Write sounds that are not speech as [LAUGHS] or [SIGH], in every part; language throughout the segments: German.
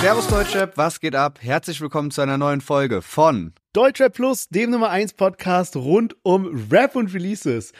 Servus Deutschrap, was geht ab? Herzlich willkommen zu einer neuen Folge von Deutschrap Plus, dem Nummer 1 Podcast rund um Rap und Releases.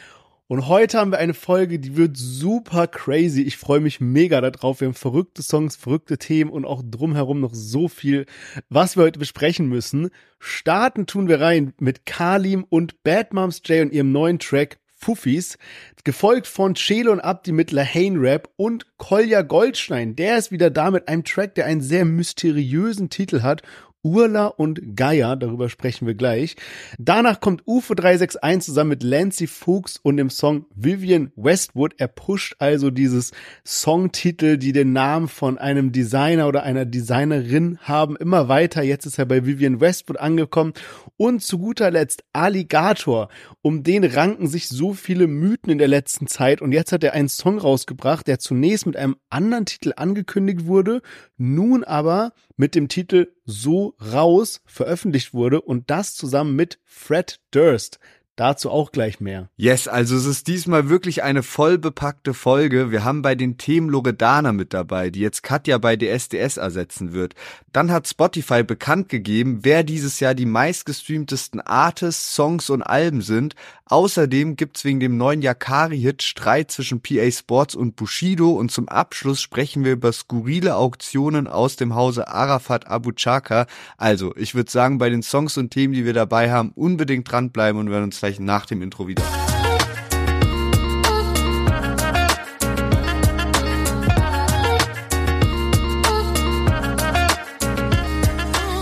Und heute haben wir eine Folge, die wird super crazy. Ich freue mich mega darauf. Wir haben verrückte Songs, verrückte Themen und auch drumherum noch so viel, was wir heute besprechen müssen. Starten tun wir rein mit Kalim und Bad Moms J und ihrem neuen Track Fuffis, gefolgt von Chelo und Abdi mit Lahane Rap und Kolja Goldstein. Der ist wieder da mit einem Track, der einen sehr mysteriösen Titel hat Urla und Gaia, darüber sprechen wir gleich. Danach kommt UFO 361 zusammen mit Lancy Fuchs und dem Song Vivian Westwood. Er pusht also dieses Songtitel, die den Namen von einem Designer oder einer Designerin haben, immer weiter. Jetzt ist er bei Vivian Westwood angekommen. Und zu guter Letzt Alligator. Um den ranken sich so viele Mythen in der letzten Zeit. Und jetzt hat er einen Song rausgebracht, der zunächst mit einem anderen Titel angekündigt wurde, nun aber mit dem Titel So raus veröffentlicht wurde und das zusammen mit Fred Durst. Dazu auch gleich mehr. Yes, also es ist diesmal wirklich eine vollbepackte Folge. Wir haben bei den Themen Loredana mit dabei, die jetzt Katja bei DSDS ersetzen wird. Dann hat Spotify bekannt gegeben, wer dieses Jahr die meistgestreamtesten Artists, Songs und Alben sind. Außerdem gibt's wegen dem neuen Yakari-Hit Streit zwischen PA Sports und Bushido und zum Abschluss sprechen wir über skurrile Auktionen aus dem Hause Arafat Abu Chaka. Also, ich würde sagen, bei den Songs und Themen, die wir dabei haben, unbedingt dranbleiben und wir werden uns gleich nach dem Intro wieder.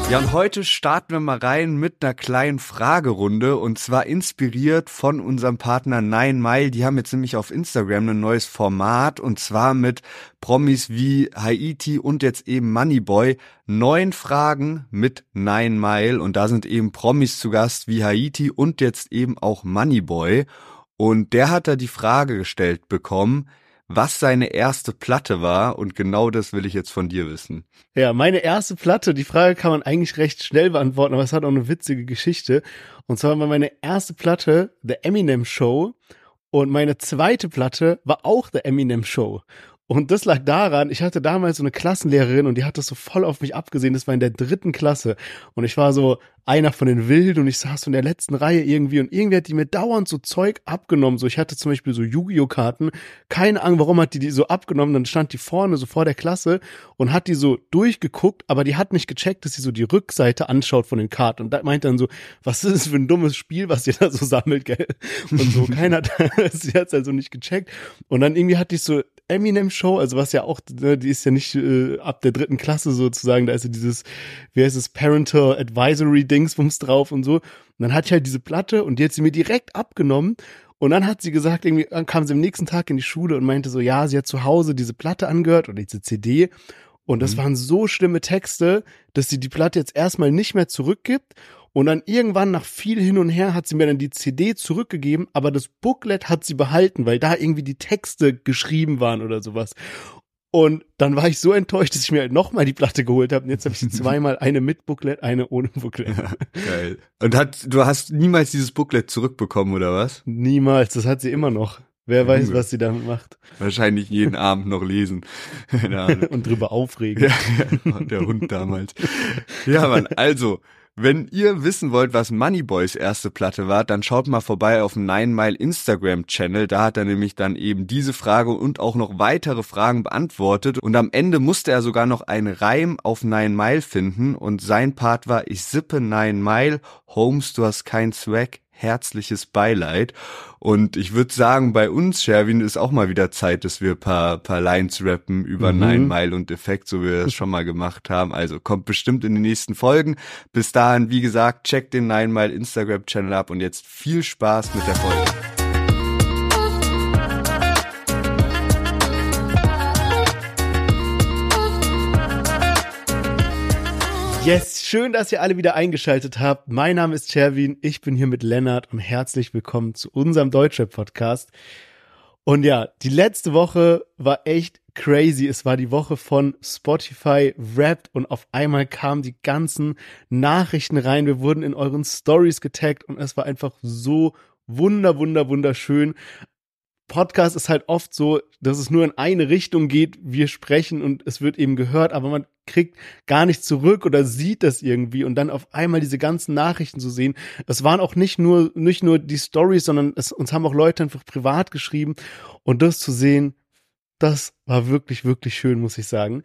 Ja, und heute starten wir mal rein mit einer kleinen Fragerunde und zwar inspiriert von unserem Partner Nine Mile. Die haben jetzt nämlich auf Instagram ein neues Format und zwar mit Promis wie Haiti und jetzt eben Moneyboy. Neun Fragen mit Nine Mile und da sind eben Promis zu Gast wie Haiti und jetzt eben auch Moneyboy. Und der hat da die Frage gestellt bekommen, was seine erste Platte war und genau das will ich jetzt von dir wissen. Ja, meine erste Platte, die Frage kann man eigentlich recht schnell beantworten, aber es hat auch eine witzige Geschichte. Und zwar war meine erste Platte The Eminem Show und meine zweite Platte war auch The Eminem Show. Und das lag daran, ich hatte damals so eine Klassenlehrerin und die hat das so voll auf mich abgesehen. Das war in der dritten Klasse. Und ich war so einer von den Wilden und ich saß so in der letzten Reihe irgendwie und irgendwie hat die mir dauernd so Zeug abgenommen. So, ich hatte zum Beispiel so Yu-Gi-Oh! Karten. Keine Ahnung, warum hat die die so abgenommen. Dann stand die vorne so vor der Klasse und hat die so durchgeguckt, aber die hat nicht gecheckt, dass sie so die Rückseite anschaut von den Karten. Und da meint dann so, was ist das für ein dummes Spiel, was ihr da so sammelt, gell? Und so, keiner hat, [LAUGHS] sie hat's also nicht gecheckt. Und dann irgendwie hat die so Eminem Show, also was ja auch, ne, die ist ja nicht äh, ab der dritten Klasse sozusagen, da ist ja dieses, wie heißt es, Parental Advisory Dingsbums drauf und so. Und dann hatte ich halt diese Platte und die hat sie mir direkt abgenommen. Und dann hat sie gesagt, irgendwie dann kam sie am nächsten Tag in die Schule und meinte so, ja, sie hat zu Hause diese Platte angehört oder diese CD. Und das mhm. waren so schlimme Texte, dass sie die Platte jetzt erstmal nicht mehr zurückgibt und dann irgendwann nach viel hin und her hat sie mir dann die CD zurückgegeben, aber das Booklet hat sie behalten, weil da irgendwie die Texte geschrieben waren oder sowas. Und dann war ich so enttäuscht, dass ich mir halt nochmal die Platte geholt habe. Und jetzt habe ich [LAUGHS] zweimal eine mit Booklet, eine ohne Booklet. Ja, geil. Und hat, du hast niemals dieses Booklet zurückbekommen, oder was? Niemals, das hat sie immer noch. Wer weiß, was sie damit macht. Wahrscheinlich jeden [LAUGHS] Abend noch lesen. und drüber aufregen. Ja, der Hund damals. Ja, Mann, also, wenn ihr wissen wollt, was Moneyboys erste Platte war, dann schaut mal vorbei auf dem Nine Mile Instagram Channel. Da hat er nämlich dann eben diese Frage und auch noch weitere Fragen beantwortet. Und am Ende musste er sogar noch einen Reim auf Nine Mile finden. Und sein Part war, ich sippe Nine Mile, Holmes, du hast kein Swag, herzliches Beileid. Und ich würde sagen, bei uns, Sherwin, ist auch mal wieder Zeit, dass wir paar, paar Lines rappen über mhm. Nine Mile und Effekt, so wie wir das schon mal gemacht haben. Also kommt bestimmt in den nächsten Folgen. Bis dahin, wie gesagt, checkt den Nine Mile Instagram-Channel ab und jetzt viel Spaß mit der Folge. Yes, schön, dass ihr alle wieder eingeschaltet habt. Mein Name ist Cherwin, ich bin hier mit Lennart und herzlich willkommen zu unserem Deutschrap-Podcast. Und ja, die letzte Woche war echt crazy. Es war die Woche von Spotify Wrapped und auf einmal kamen die ganzen Nachrichten rein. Wir wurden in euren Stories getaggt und es war einfach so wunder, wunder, wunderschön. Podcast ist halt oft so, dass es nur in eine Richtung geht. Wir sprechen und es wird eben gehört, aber man kriegt gar nicht zurück oder sieht das irgendwie und dann auf einmal diese ganzen Nachrichten zu sehen. Es waren auch nicht nur, nicht nur die Stories, sondern es, uns haben auch Leute einfach privat geschrieben und das zu sehen, das war wirklich, wirklich schön, muss ich sagen.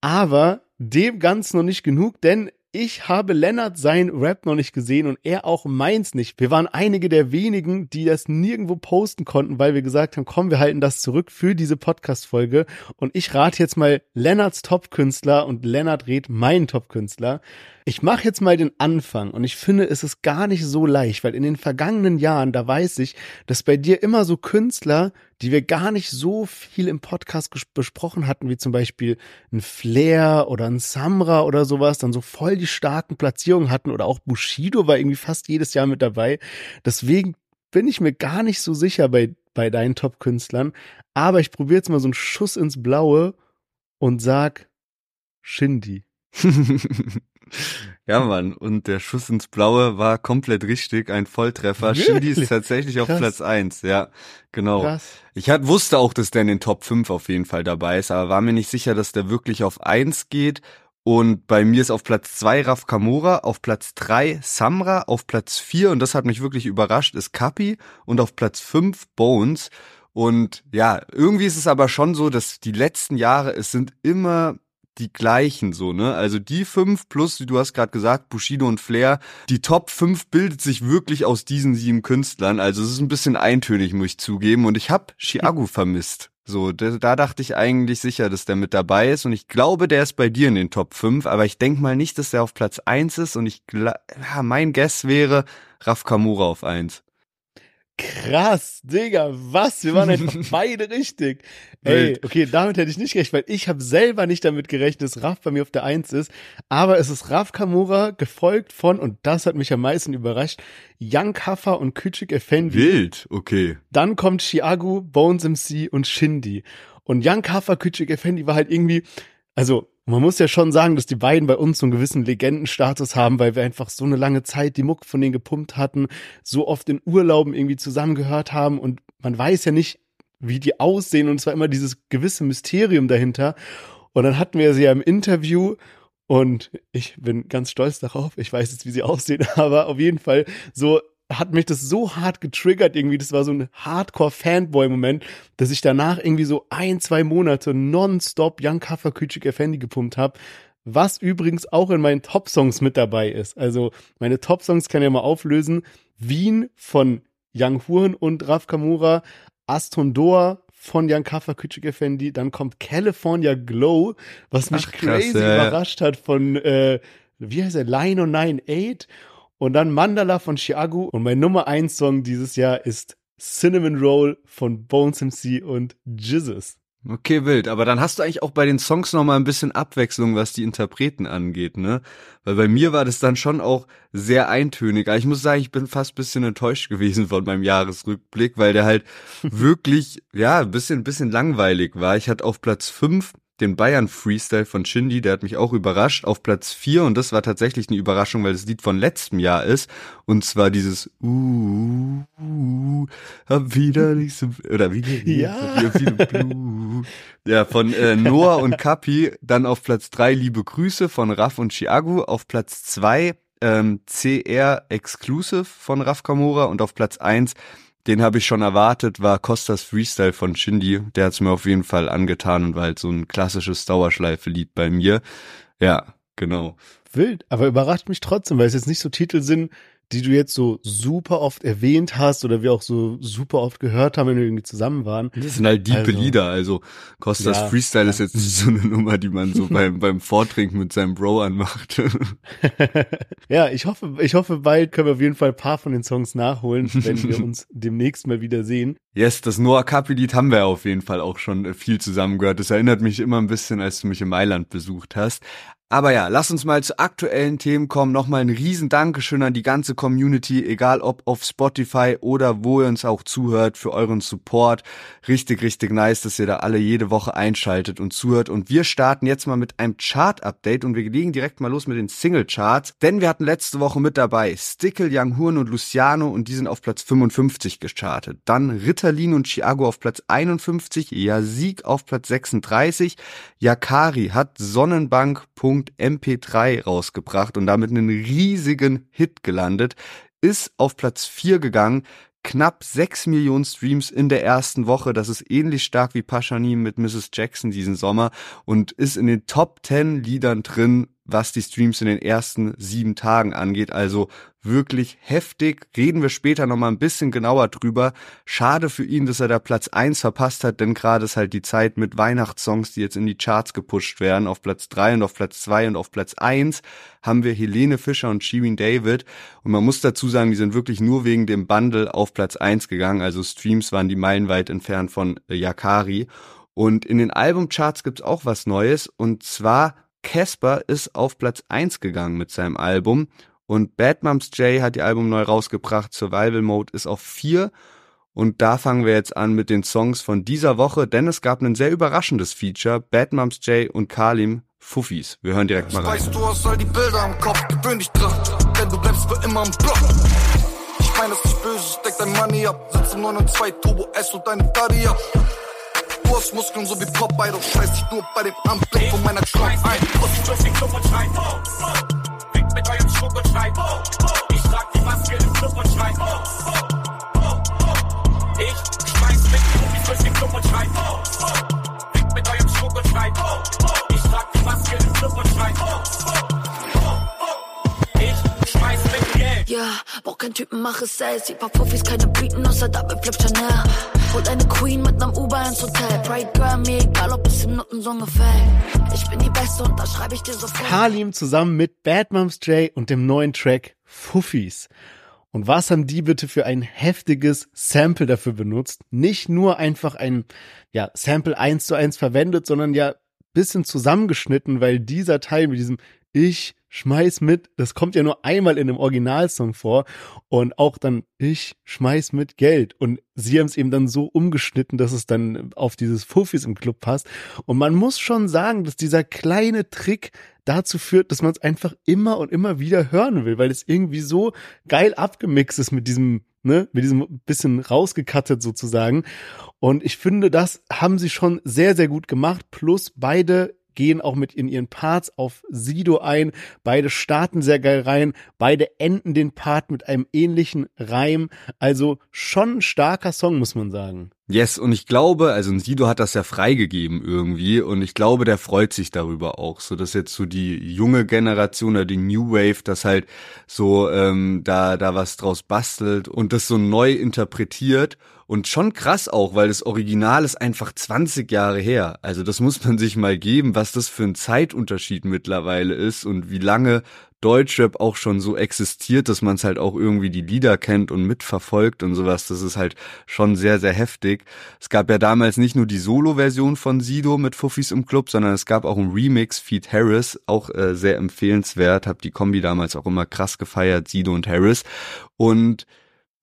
Aber dem ganz noch nicht genug, denn ich habe Lennart sein Rap noch nicht gesehen und er auch meins nicht. Wir waren einige der wenigen, die das nirgendwo posten konnten, weil wir gesagt haben, komm, wir halten das zurück für diese Podcast-Folge. Und ich rate jetzt mal Lennarts Top-Künstler und Lennart rät meinen Top-Künstler. Ich mache jetzt mal den Anfang und ich finde, es ist gar nicht so leicht, weil in den vergangenen Jahren, da weiß ich, dass bei dir immer so Künstler, die wir gar nicht so viel im Podcast besprochen hatten, wie zum Beispiel ein Flair oder ein Samra oder sowas, dann so voll die starken Platzierungen hatten oder auch Bushido war irgendwie fast jedes Jahr mit dabei. Deswegen bin ich mir gar nicht so sicher bei, bei deinen Top-Künstlern. Aber ich probiere jetzt mal so einen Schuss ins Blaue und sag Shindy. [LAUGHS] Ja, Mann, und der Schuss ins Blaue war komplett richtig, ein Volltreffer. Wirklich? Shindy ist tatsächlich auf Krass. Platz eins. ja, genau. Krass. Ich hat, wusste auch, dass der in den Top 5 auf jeden Fall dabei ist, aber war mir nicht sicher, dass der wirklich auf eins geht. Und bei mir ist auf Platz zwei Raf Kamura, auf Platz drei Samra, auf Platz vier und das hat mich wirklich überrascht, ist Kapi und auf Platz fünf Bones. Und ja, irgendwie ist es aber schon so, dass die letzten Jahre, es sind immer die gleichen so, ne? Also die fünf plus, wie du hast gerade gesagt, Bushido und Flair, die Top 5 bildet sich wirklich aus diesen sieben Künstlern. Also es ist ein bisschen eintönig, muss ich zugeben. Und ich habe Chiago [LAUGHS] vermisst. So, da, da dachte ich eigentlich sicher, dass der mit dabei ist. Und ich glaube, der ist bei dir in den Top 5, aber ich denk mal nicht, dass der auf Platz 1 ist. Und ich ja, mein Guess wäre Raf Kamura auf 1. Krass, Digga, was? Wir waren einfach [LAUGHS] beide richtig. Ey, okay, damit hätte ich nicht gerechnet, weil ich habe selber nicht damit gerechnet, dass Raf bei mir auf der Eins ist. Aber es ist Raf Kamura, gefolgt von, und das hat mich am meisten überrascht, Young Kaffer und Küçük Effendi. Wild, okay. Dann kommt Chiagu, Bones MC und Shindy. Und Young Kaffer, Küçük Effendi war halt irgendwie, also man muss ja schon sagen, dass die beiden bei uns so einen gewissen Legendenstatus haben, weil wir einfach so eine lange Zeit die Muck von denen gepumpt hatten, so oft in Urlauben irgendwie zusammengehört haben und man weiß ja nicht, wie die aussehen und es war immer dieses gewisse Mysterium dahinter. Und dann hatten wir sie ja im Interview und ich bin ganz stolz darauf. Ich weiß jetzt, wie sie [LAUGHS] aussehen, aber auf jeden Fall so hat mich das so hart getriggert irgendwie. Das war so ein Hardcore-Fanboy-Moment, dass ich danach irgendwie so ein, zwei Monate nonstop Young Kaffer Küçük Effendi gepumpt habe. Was übrigens auch in meinen Top-Songs mit dabei ist. Also meine Top-Songs kann ich ja mal auflösen. Wien von Young Huren und Raf Kamura, Aston Doa von Young Kaffer Küçük Effendi, dann kommt California Glow, was mich Ach, krass, crazy ja. überrascht hat von, äh, wie heißt er, Line 98 und dann Mandala von Chiagu. Und mein Nummer 1 Song dieses Jahr ist Cinnamon Roll von Bones MC und Jizzes. Okay, wild. Aber dann hast du eigentlich auch bei den Songs noch mal ein bisschen Abwechslung, was die Interpreten angeht, ne? Weil bei mir war das dann schon auch sehr eintönig. Aber ich muss sagen, ich bin fast ein bisschen enttäuscht gewesen von meinem Jahresrückblick, weil der halt [LAUGHS] wirklich, ja, ein bisschen, ein bisschen langweilig war. Ich hatte auf Platz 5 den Bayern Freestyle von Shindy, der hat mich auch überrascht, auf Platz 4 und das war tatsächlich eine Überraschung, weil das Lied von letztem Jahr ist. Und zwar dieses uh, uh hab wieder nicht so oder wie ja. ja von äh, Noah und Kapi, dann auf Platz 3 Liebe Grüße von Raff und Chiagu, auf Platz 2 ähm, CR Exclusive von Raff Kamora. Und auf Platz 1 den habe ich schon erwartet, war Costas Freestyle von Shindy. Der hat's mir auf jeden Fall angetan und war halt so ein klassisches Dauerschleife-Lied bei mir. Ja, genau. Wild, aber überrascht mich trotzdem, weil es jetzt nicht so Titel sind, die du jetzt so super oft erwähnt hast oder wir auch so super oft gehört haben, wenn wir irgendwie zusammen waren. Das sind halt diepe also, Lieder, also Costas ja, Freestyle ja. ist jetzt nicht so eine Nummer, die man so [LAUGHS] beim, beim Vortrinken mit seinem Bro anmacht. [LAUGHS] ja, ich hoffe, ich hoffe, bald können wir auf jeden Fall ein paar von den Songs nachholen, wenn wir [LAUGHS] uns demnächst mal wieder sehen. Yes, das Noah Kapi-Lied haben wir auf jeden Fall auch schon viel zusammen gehört. Das erinnert mich immer ein bisschen, als du mich in Mailand besucht hast. Aber ja, lass uns mal zu aktuellen Themen kommen. Nochmal ein riesen Dankeschön an die ganze Community, egal ob auf Spotify oder wo ihr uns auch zuhört, für euren Support. Richtig, richtig nice, dass ihr da alle jede Woche einschaltet und zuhört. Und wir starten jetzt mal mit einem Chart-Update und wir legen direkt mal los mit den Single-Charts. Denn wir hatten letzte Woche mit dabei Stickle, Young Horn und Luciano und die sind auf Platz 55 gestartet. Dann Ritter Ritalin und Chiago auf Platz 51, Yasik auf Platz 36. Yakari hat Sonnenbank.mp3 rausgebracht und damit einen riesigen Hit gelandet, ist auf Platz 4 gegangen, knapp 6 Millionen Streams in der ersten Woche. Das ist ähnlich stark wie Paschanim mit Mrs. Jackson diesen Sommer und ist in den Top 10 Liedern drin, was die Streams in den ersten sieben Tagen angeht. Also wirklich heftig. Reden wir später nochmal ein bisschen genauer drüber. Schade für ihn, dass er da Platz eins verpasst hat, denn gerade ist halt die Zeit mit Weihnachtssongs, die jetzt in die Charts gepusht werden. Auf Platz drei und auf Platz zwei und auf Platz eins haben wir Helene Fischer und Shirin David. Und man muss dazu sagen, die sind wirklich nur wegen dem Bundle auf Platz eins gegangen. Also Streams waren die meilenweit entfernt von Yakari. Und in den Albumcharts gibt's auch was Neues. Und zwar Casper ist auf Platz eins gegangen mit seinem Album und Bad Moms J hat die Album neu rausgebracht. Survival Mode ist auf vier. Und da fangen wir jetzt an mit den Songs von dieser Woche, denn es gab ein sehr überraschendes Feature. Bad Moms J und Kalim Fuffis. Wir hören direkt mal rein. Ich weiß, du hast all die Bilder im Kopf, gewöhn dich dran, denn du bleibst für immer im Block. Ich meine, es ist böse, steck dein Money ab, sitz im 9 und 2 Turbo S und deine Daddy ab. Du hast Muskeln so wie Popeye, doch scheiß dich nur bei dem Anblick von meiner Schlange ein. Pussy, den Club und schrei, oh, oh mit eurem Schmuck und schreit, oh, oh. Ich trag die Maske im Club und schreit, oh, oh. Ich schmeiß mit Profis durch den Club und schreit, oh, oh. Fick mit eurem Schmuck und schreit, oh, oh. Ich trag die Maske im Club und schreit, oh, oh. Ich. Ja, brauch kein Typen, mach es selbst. Die paar Profis, keine Bieten, außer dabei bleibt Chanel. Hol eine Queen mit nem Uber ins Hotel. Pride Girl, mir egal, ob es im Nottensong gefällt. Ich bin die Beste und da schreibe ich dir sofort. Kalim zusammen mit Bad Moms J und dem neuen Track Fuffis. Und was haben die bitte für ein heftiges Sample dafür benutzt? Nicht nur einfach ein ja, Sample eins zu eins verwendet, sondern ja bisschen zusammengeschnitten, weil dieser Teil mit diesem Ich schmeiß mit, das kommt ja nur einmal in dem Originalsong vor und auch dann ich schmeiß mit Geld und sie haben es eben dann so umgeschnitten, dass es dann auf dieses Fuffis im Club passt und man muss schon sagen, dass dieser kleine Trick dazu führt, dass man es einfach immer und immer wieder hören will, weil es irgendwie so geil abgemixt ist mit diesem ne, mit diesem bisschen rausgekattet sozusagen. Und ich finde, das haben sie schon sehr, sehr gut gemacht. Plus beide gehen auch mit in ihren Parts auf Sido ein. Beide starten sehr geil rein. Beide enden den Part mit einem ähnlichen Reim. Also schon ein starker Song, muss man sagen. Yes, und ich glaube, also Sido hat das ja freigegeben irgendwie und ich glaube, der freut sich darüber auch, so dass jetzt so die junge Generation oder die New Wave das halt so ähm, da da was draus bastelt und das so neu interpretiert und schon krass auch, weil das Original ist einfach 20 Jahre her. Also das muss man sich mal geben, was das für ein Zeitunterschied mittlerweile ist und wie lange Deutschrap auch schon so existiert, dass man es halt auch irgendwie die Lieder kennt und mitverfolgt und sowas. Das ist halt schon sehr, sehr heftig. Es gab ja damals nicht nur die Solo-Version von Sido mit Fuffis im Club, sondern es gab auch ein Remix, Feed Harris, auch äh, sehr empfehlenswert. Hab die Kombi damals auch immer krass gefeiert, Sido und Harris. Und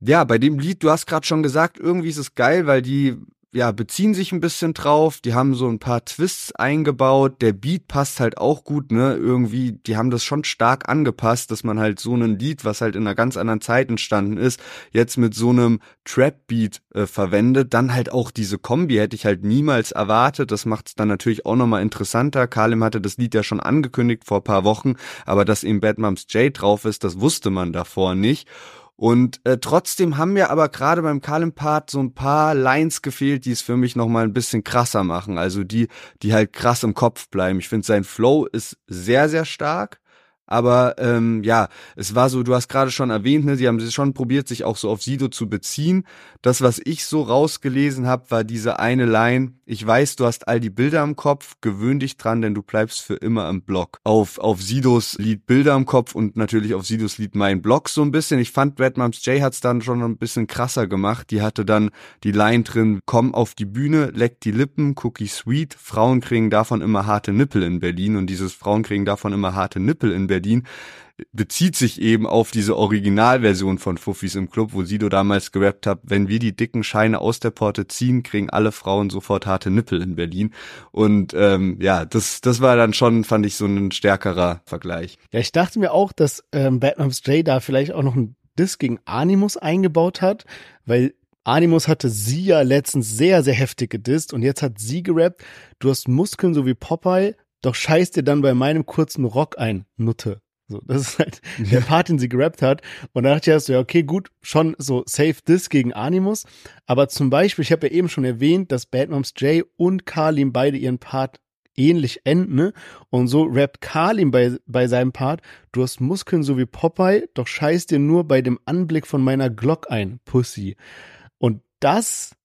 ja, bei dem Lied, du hast gerade schon gesagt, irgendwie ist es geil, weil die ja, beziehen sich ein bisschen drauf, die haben so ein paar Twists eingebaut, der Beat passt halt auch gut, ne, irgendwie, die haben das schon stark angepasst, dass man halt so ein Lied, was halt in einer ganz anderen Zeit entstanden ist, jetzt mit so einem Trap-Beat äh, verwendet, dann halt auch diese Kombi hätte ich halt niemals erwartet, das macht es dann natürlich auch nochmal interessanter, Kalim hatte das Lied ja schon angekündigt vor paar Wochen, aber dass eben Bad Moms J drauf ist, das wusste man davor nicht und äh, trotzdem haben mir aber gerade beim Kalim-Part so ein paar Lines gefehlt, die es für mich nochmal ein bisschen krasser machen. Also die, die halt krass im Kopf bleiben. Ich finde, sein Flow ist sehr, sehr stark. Aber ähm, ja, es war so, du hast gerade schon erwähnt, ne, sie haben schon probiert, sich auch so auf Sido zu beziehen. Das, was ich so rausgelesen habe, war diese eine Line, ich weiß, du hast all die Bilder im Kopf, gewöhn dich dran, denn du bleibst für immer im Blog. Auf, auf Sidos Lied Bilder im Kopf und natürlich auf Sidos Lied Mein Blog so ein bisschen. Ich fand, Red Moms J hat's dann schon ein bisschen krasser gemacht. Die hatte dann die Line drin, komm auf die Bühne, leck die Lippen, Cookie Sweet, Frauen kriegen davon immer harte Nippel in Berlin und dieses Frauen kriegen davon immer harte Nippel in Berlin bezieht sich eben auf diese Originalversion von Fuffis im Club, wo Sido damals gerappt hat, wenn wir die dicken Scheine aus der Porte ziehen, kriegen alle Frauen sofort harte Nippel in Berlin. Und ähm, ja, das, das war dann schon, fand ich, so ein stärkerer Vergleich. Ja, ich dachte mir auch, dass ähm, Batman's J da vielleicht auch noch ein Diss gegen Animus eingebaut hat, weil Animus hatte sie ja letztens sehr, sehr heftig gedisst und jetzt hat sie gerappt, du hast Muskeln so wie Popeye, doch scheiß dir dann bei meinem kurzen Rock ein, Nutte. So, das ist halt der Part, den sie gerappt hat. Und da dachte ich erst so, ja, okay, gut, schon so Save This gegen Animus. Aber zum Beispiel, ich habe ja eben schon erwähnt, dass Bad Moms J und Kalim beide ihren Part ähnlich enden. Ne? Und so rappt Kalim bei, bei seinem Part, du hast Muskeln so wie Popeye, doch scheiß dir nur bei dem Anblick von meiner Glock ein, Pussy. Und das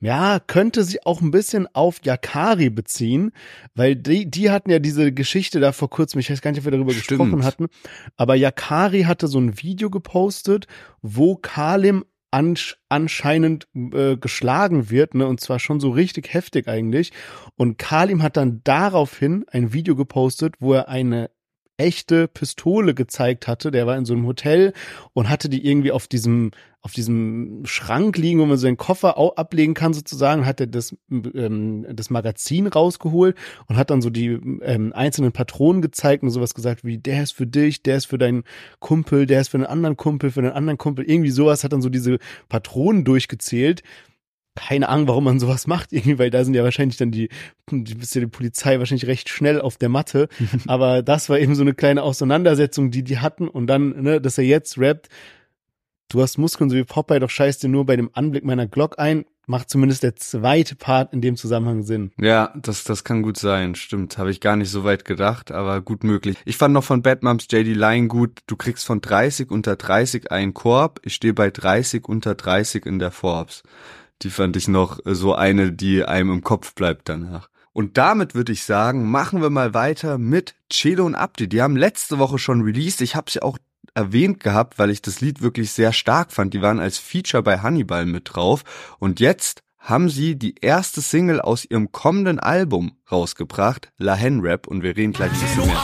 ja, könnte sich auch ein bisschen auf Yakari beziehen, weil die, die hatten ja diese Geschichte da vor kurzem, ich weiß gar nicht, ob wir darüber Stimmt. gesprochen hatten, aber Yakari hatte so ein Video gepostet, wo Kalim anscheinend äh, geschlagen wird, ne, und zwar schon so richtig heftig eigentlich. Und Kalim hat dann daraufhin ein Video gepostet, wo er eine echte Pistole gezeigt hatte. Der war in so einem Hotel und hatte die irgendwie auf diesem auf diesem Schrank liegen, wo man seinen Koffer ablegen kann sozusagen, hat er das ähm, das Magazin rausgeholt und hat dann so die ähm, einzelnen Patronen gezeigt und sowas gesagt wie der ist für dich, der ist für deinen Kumpel, der ist für einen anderen Kumpel, für einen anderen Kumpel, irgendwie sowas hat dann so diese Patronen durchgezählt keine Ahnung, warum man sowas macht, irgendwie, weil da sind ja wahrscheinlich dann die, die ist ja die Polizei wahrscheinlich recht schnell auf der Matte. [LAUGHS] Aber das war eben so eine kleine Auseinandersetzung, die die hatten. Und dann, ne, dass er jetzt rappt, du hast Muskeln so wie Popeye, doch scheiß dir nur bei dem Anblick meiner Glock ein, macht zumindest der zweite Part in dem Zusammenhang Sinn. Ja, das, das kann gut sein, stimmt. Habe ich gar nicht so weit gedacht, aber gut möglich. Ich fand noch von Batmums JD Line gut, du kriegst von 30 unter 30 einen Korb, ich stehe bei 30 unter 30 in der Forbes. Die fand ich noch so eine, die einem im Kopf bleibt danach. Und damit würde ich sagen, machen wir mal weiter mit Chelo und Abdi. Die haben letzte Woche schon released. Ich habe sie auch erwähnt gehabt, weil ich das Lied wirklich sehr stark fand. Die waren als Feature bei Hannibal mit drauf. Und jetzt haben sie die erste Single aus ihrem kommenden Album rausgebracht, La Hen Rap. Und wir reden gleich ein bisschen mehr.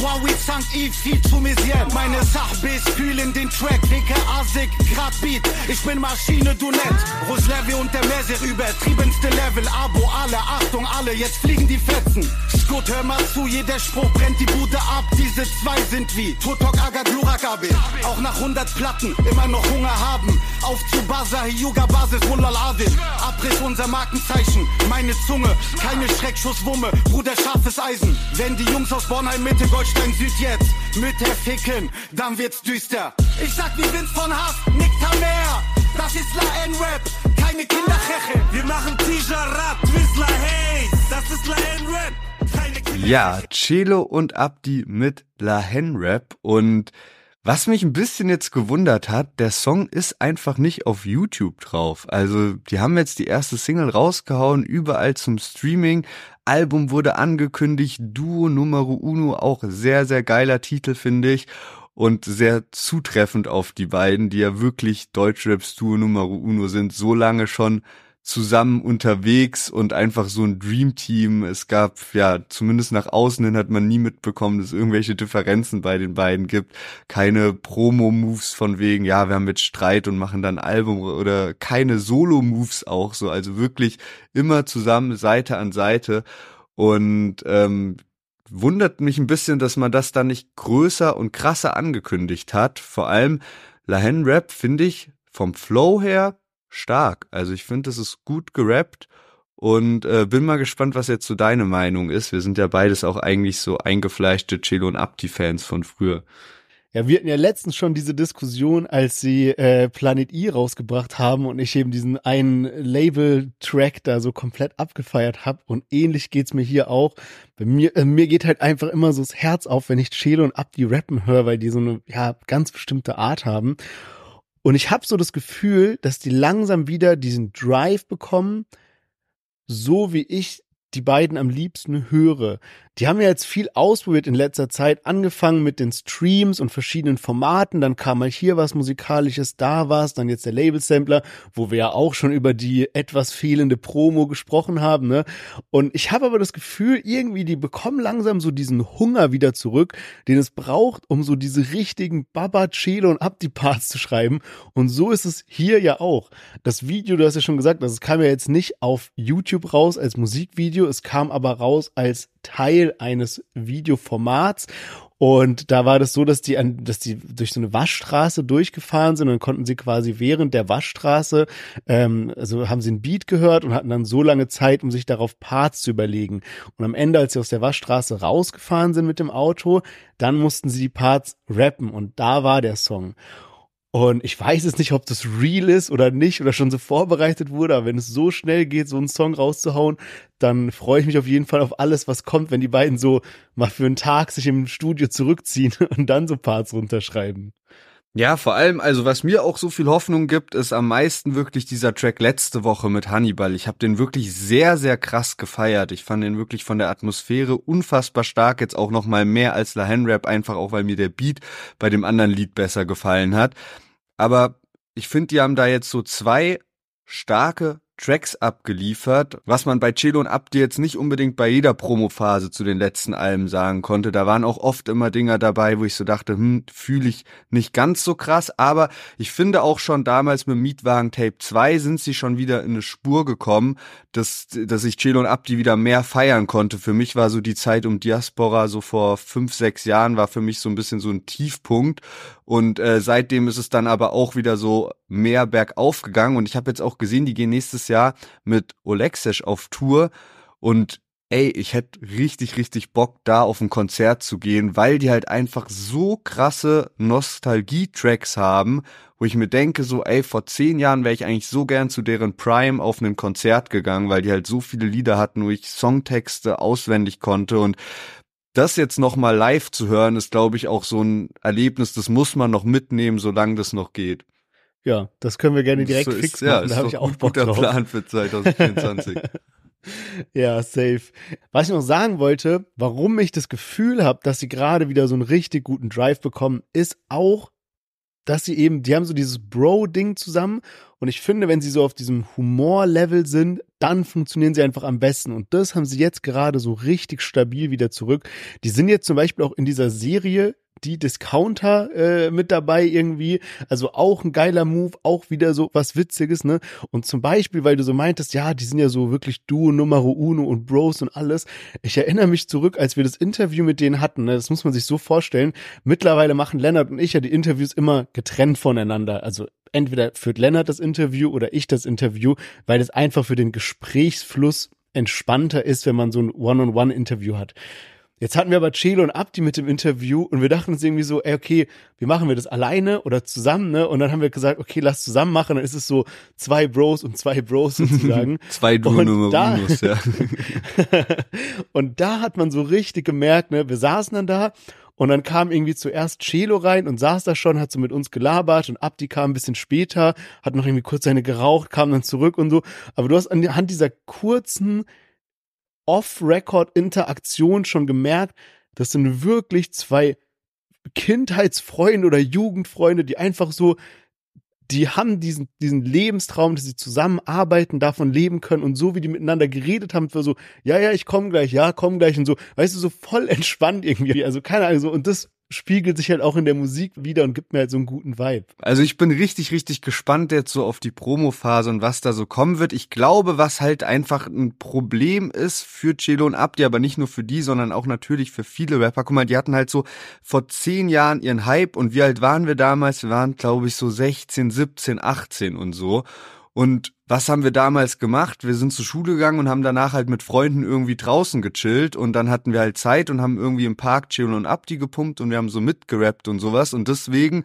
Weed 5 Eve, viel zu misieren. Meine Sachbis fühlen den Track, dicke Asik, grad Beat. Ich bin Maschine, du nett. Roslevi und der Messer, übertriebenste Level. Abo, alle, Achtung, alle, jetzt fliegen die Fetzen. Skut, hör mal zu, jeder Spruch brennt die Bude ab. Diese zwei sind wie Totok Aga Glurakabe. Auch nach 100 Platten immer noch Hunger haben. Auf zu Baza, Yuga Basis, Wullal Adil. Abriss unser Markenzeichen, meine Zunge, keine Schreckschusswumme. Bruder, scharfes Eisen. Wenn die Jungs aus Bornheim Mitte Gold Holstein Süd jetzt mit der Ficken, dann wird's düster. Ich sag, wir sind von Hass, nickt mehr. Das ist La N-Rap, keine Kindercheche. Wir machen Tijarat, Twizzler, hey, das ist La N-Rap. Ja, Cello und Abdi mit La Hen Rap und was mich ein bisschen jetzt gewundert hat, der Song ist einfach nicht auf YouTube drauf. Also, die haben jetzt die erste Single rausgehauen, überall zum Streaming. Album wurde angekündigt, Duo Numero Uno, auch sehr, sehr geiler Titel, finde ich. Und sehr zutreffend auf die beiden, die ja wirklich Deutschraps Duo Numero Uno sind, so lange schon zusammen unterwegs und einfach so ein Dreamteam. Es gab, ja, zumindest nach außen hin hat man nie mitbekommen, dass es irgendwelche Differenzen bei den beiden gibt. Keine Promo-Moves von wegen, ja, wir haben jetzt Streit und machen dann Album oder keine Solo-Moves auch so. Also wirklich immer zusammen, Seite an Seite. Und ähm, wundert mich ein bisschen, dass man das dann nicht größer und krasser angekündigt hat. Vor allem Lahen Rap finde ich vom Flow her stark. Also ich finde, es ist gut gerappt und äh, bin mal gespannt, was jetzt so deine Meinung ist. Wir sind ja beides auch eigentlich so eingefleischte Cello und Abdi-Fans von früher. Ja, wir hatten ja letztens schon diese Diskussion, als sie äh, Planet I rausgebracht haben und ich eben diesen einen Label-Track da so komplett abgefeiert habe. Und ähnlich geht's mir hier auch. Bei mir, äh, mir geht halt einfach immer so das Herz auf, wenn ich Chelo und Abdi rappen höre, weil die so eine ja ganz bestimmte Art haben. Und ich habe so das Gefühl, dass die langsam wieder diesen Drive bekommen, so wie ich die beiden am liebsten höre. Die haben ja jetzt viel ausprobiert in letzter Zeit, angefangen mit den Streams und verschiedenen Formaten, dann kam mal hier was musikalisches, da was, dann jetzt der Label Sampler, wo wir ja auch schon über die etwas fehlende Promo gesprochen haben, ne? Und ich habe aber das Gefühl, irgendwie die bekommen langsam so diesen Hunger wieder zurück, den es braucht, um so diese richtigen Baba, Chelo und Abdi Parts zu schreiben und so ist es hier ja auch. Das Video, du hast ja schon gesagt, das kam ja jetzt nicht auf YouTube raus als Musikvideo, es kam aber raus als Teil eines Videoformats. Und da war das so, dass die an, dass die durch so eine Waschstraße durchgefahren sind und dann konnten sie quasi während der Waschstraße, ähm, also haben sie ein Beat gehört und hatten dann so lange Zeit, um sich darauf Parts zu überlegen. Und am Ende, als sie aus der Waschstraße rausgefahren sind mit dem Auto, dann mussten sie die Parts rappen und da war der Song. Und ich weiß jetzt nicht, ob das real ist oder nicht oder schon so vorbereitet wurde, aber wenn es so schnell geht, so einen Song rauszuhauen, dann freue ich mich auf jeden Fall auf alles, was kommt, wenn die beiden so mal für einen Tag sich im Studio zurückziehen [LAUGHS] und dann so Parts runterschreiben. Ja, vor allem, also was mir auch so viel Hoffnung gibt, ist am meisten wirklich dieser Track letzte Woche mit Hannibal. Ich habe den wirklich sehr, sehr krass gefeiert. Ich fand den wirklich von der Atmosphäre unfassbar stark, jetzt auch noch mal mehr als La Rap, einfach auch weil mir der Beat bei dem anderen Lied besser gefallen hat. Aber ich finde, die haben da jetzt so zwei starke Tracks abgeliefert, was man bei Chelo und Abdi jetzt nicht unbedingt bei jeder Promophase zu den letzten Alben sagen konnte. Da waren auch oft immer Dinger dabei, wo ich so dachte, hm, fühle ich nicht ganz so krass, aber ich finde auch schon damals mit Mietwagen Tape 2 sind sie schon wieder in eine Spur gekommen, dass, dass ich Chelo und Abdi wieder mehr feiern konnte. Für mich war so die Zeit um Diaspora so vor fünf, sechs Jahren war für mich so ein bisschen so ein Tiefpunkt und äh, seitdem ist es dann aber auch wieder so mehr bergauf gegangen und ich habe jetzt auch gesehen, die gehen nächstes Jahr mit Olexesh auf Tour und ey, ich hätte richtig, richtig Bock, da auf ein Konzert zu gehen, weil die halt einfach so krasse Nostalgie-Tracks haben, wo ich mir denke, so, ey, vor zehn Jahren wäre ich eigentlich so gern zu deren Prime auf ein Konzert gegangen, weil die halt so viele Lieder hatten, wo ich Songtexte auswendig konnte und das jetzt nochmal live zu hören, ist, glaube ich, auch so ein Erlebnis, das muss man noch mitnehmen, solange das noch geht. Ja, das können wir gerne direkt so fix machen. Ja, da habe ich auch Bock guter drauf. Plan für 2024. [LAUGHS] ja, safe. Was ich noch sagen wollte, warum ich das Gefühl habe, dass sie gerade wieder so einen richtig guten Drive bekommen, ist auch, dass sie eben, die haben so dieses Bro-Ding zusammen und ich finde, wenn sie so auf diesem Humor-Level sind, dann funktionieren sie einfach am besten. Und das haben sie jetzt gerade so richtig stabil wieder zurück. Die sind jetzt zum Beispiel auch in dieser Serie die Discounter äh, mit dabei irgendwie. Also auch ein geiler Move, auch wieder so was Witziges, ne? Und zum Beispiel, weil du so meintest, ja, die sind ja so wirklich Duo, Numero Uno und Bros und alles. Ich erinnere mich zurück, als wir das Interview mit denen hatten, ne? Das muss man sich so vorstellen. Mittlerweile machen Lennart und ich ja die Interviews immer getrennt voneinander. Also entweder führt Lennart das Interview oder ich das Interview, weil es einfach für den Gesprächsfluss entspannter ist, wenn man so ein One-on-One-Interview hat. Jetzt hatten wir aber Chelo und Abdi mit dem Interview und wir dachten uns irgendwie so, ey, okay, wie machen wir das alleine oder zusammen, ne? Und dann haben wir gesagt, okay, lass zusammen machen. Dann ist es so zwei Bros und zwei Bros sozusagen. [LAUGHS] zwei Duo ja. [LAUGHS] und da hat man so richtig gemerkt, ne? Wir saßen dann da und dann kam irgendwie zuerst Chelo rein und saß da schon, hat so mit uns gelabert und Abdi kam ein bisschen später, hat noch irgendwie kurz seine geraucht, kam dann zurück und so. Aber du hast anhand dieser kurzen Off-Record-Interaktion schon gemerkt, das sind wirklich zwei Kindheitsfreunde oder Jugendfreunde, die einfach so, die haben diesen, diesen Lebenstraum, dass sie zusammenarbeiten, davon leben können und so wie die miteinander geredet haben, für so, ja, ja, ich komme gleich, ja, komm gleich und so, weißt du, so voll entspannt irgendwie, also keine Ahnung, so, und das spiegelt sich halt auch in der Musik wieder und gibt mir halt so einen guten Vibe. Also ich bin richtig, richtig gespannt jetzt so auf die Promophase und was da so kommen wird. Ich glaube, was halt einfach ein Problem ist für Cello und Abdi, aber nicht nur für die, sondern auch natürlich für viele Rapper. Guck mal, die hatten halt so vor zehn Jahren ihren Hype und wie alt waren wir damals? Wir waren, glaube ich, so 16, 17, 18 und so. Und was haben wir damals gemacht? Wir sind zur Schule gegangen und haben danach halt mit Freunden irgendwie draußen gechillt und dann hatten wir halt Zeit und haben irgendwie im Park Chill und Abdi gepumpt und wir haben so mitgerappt und sowas und deswegen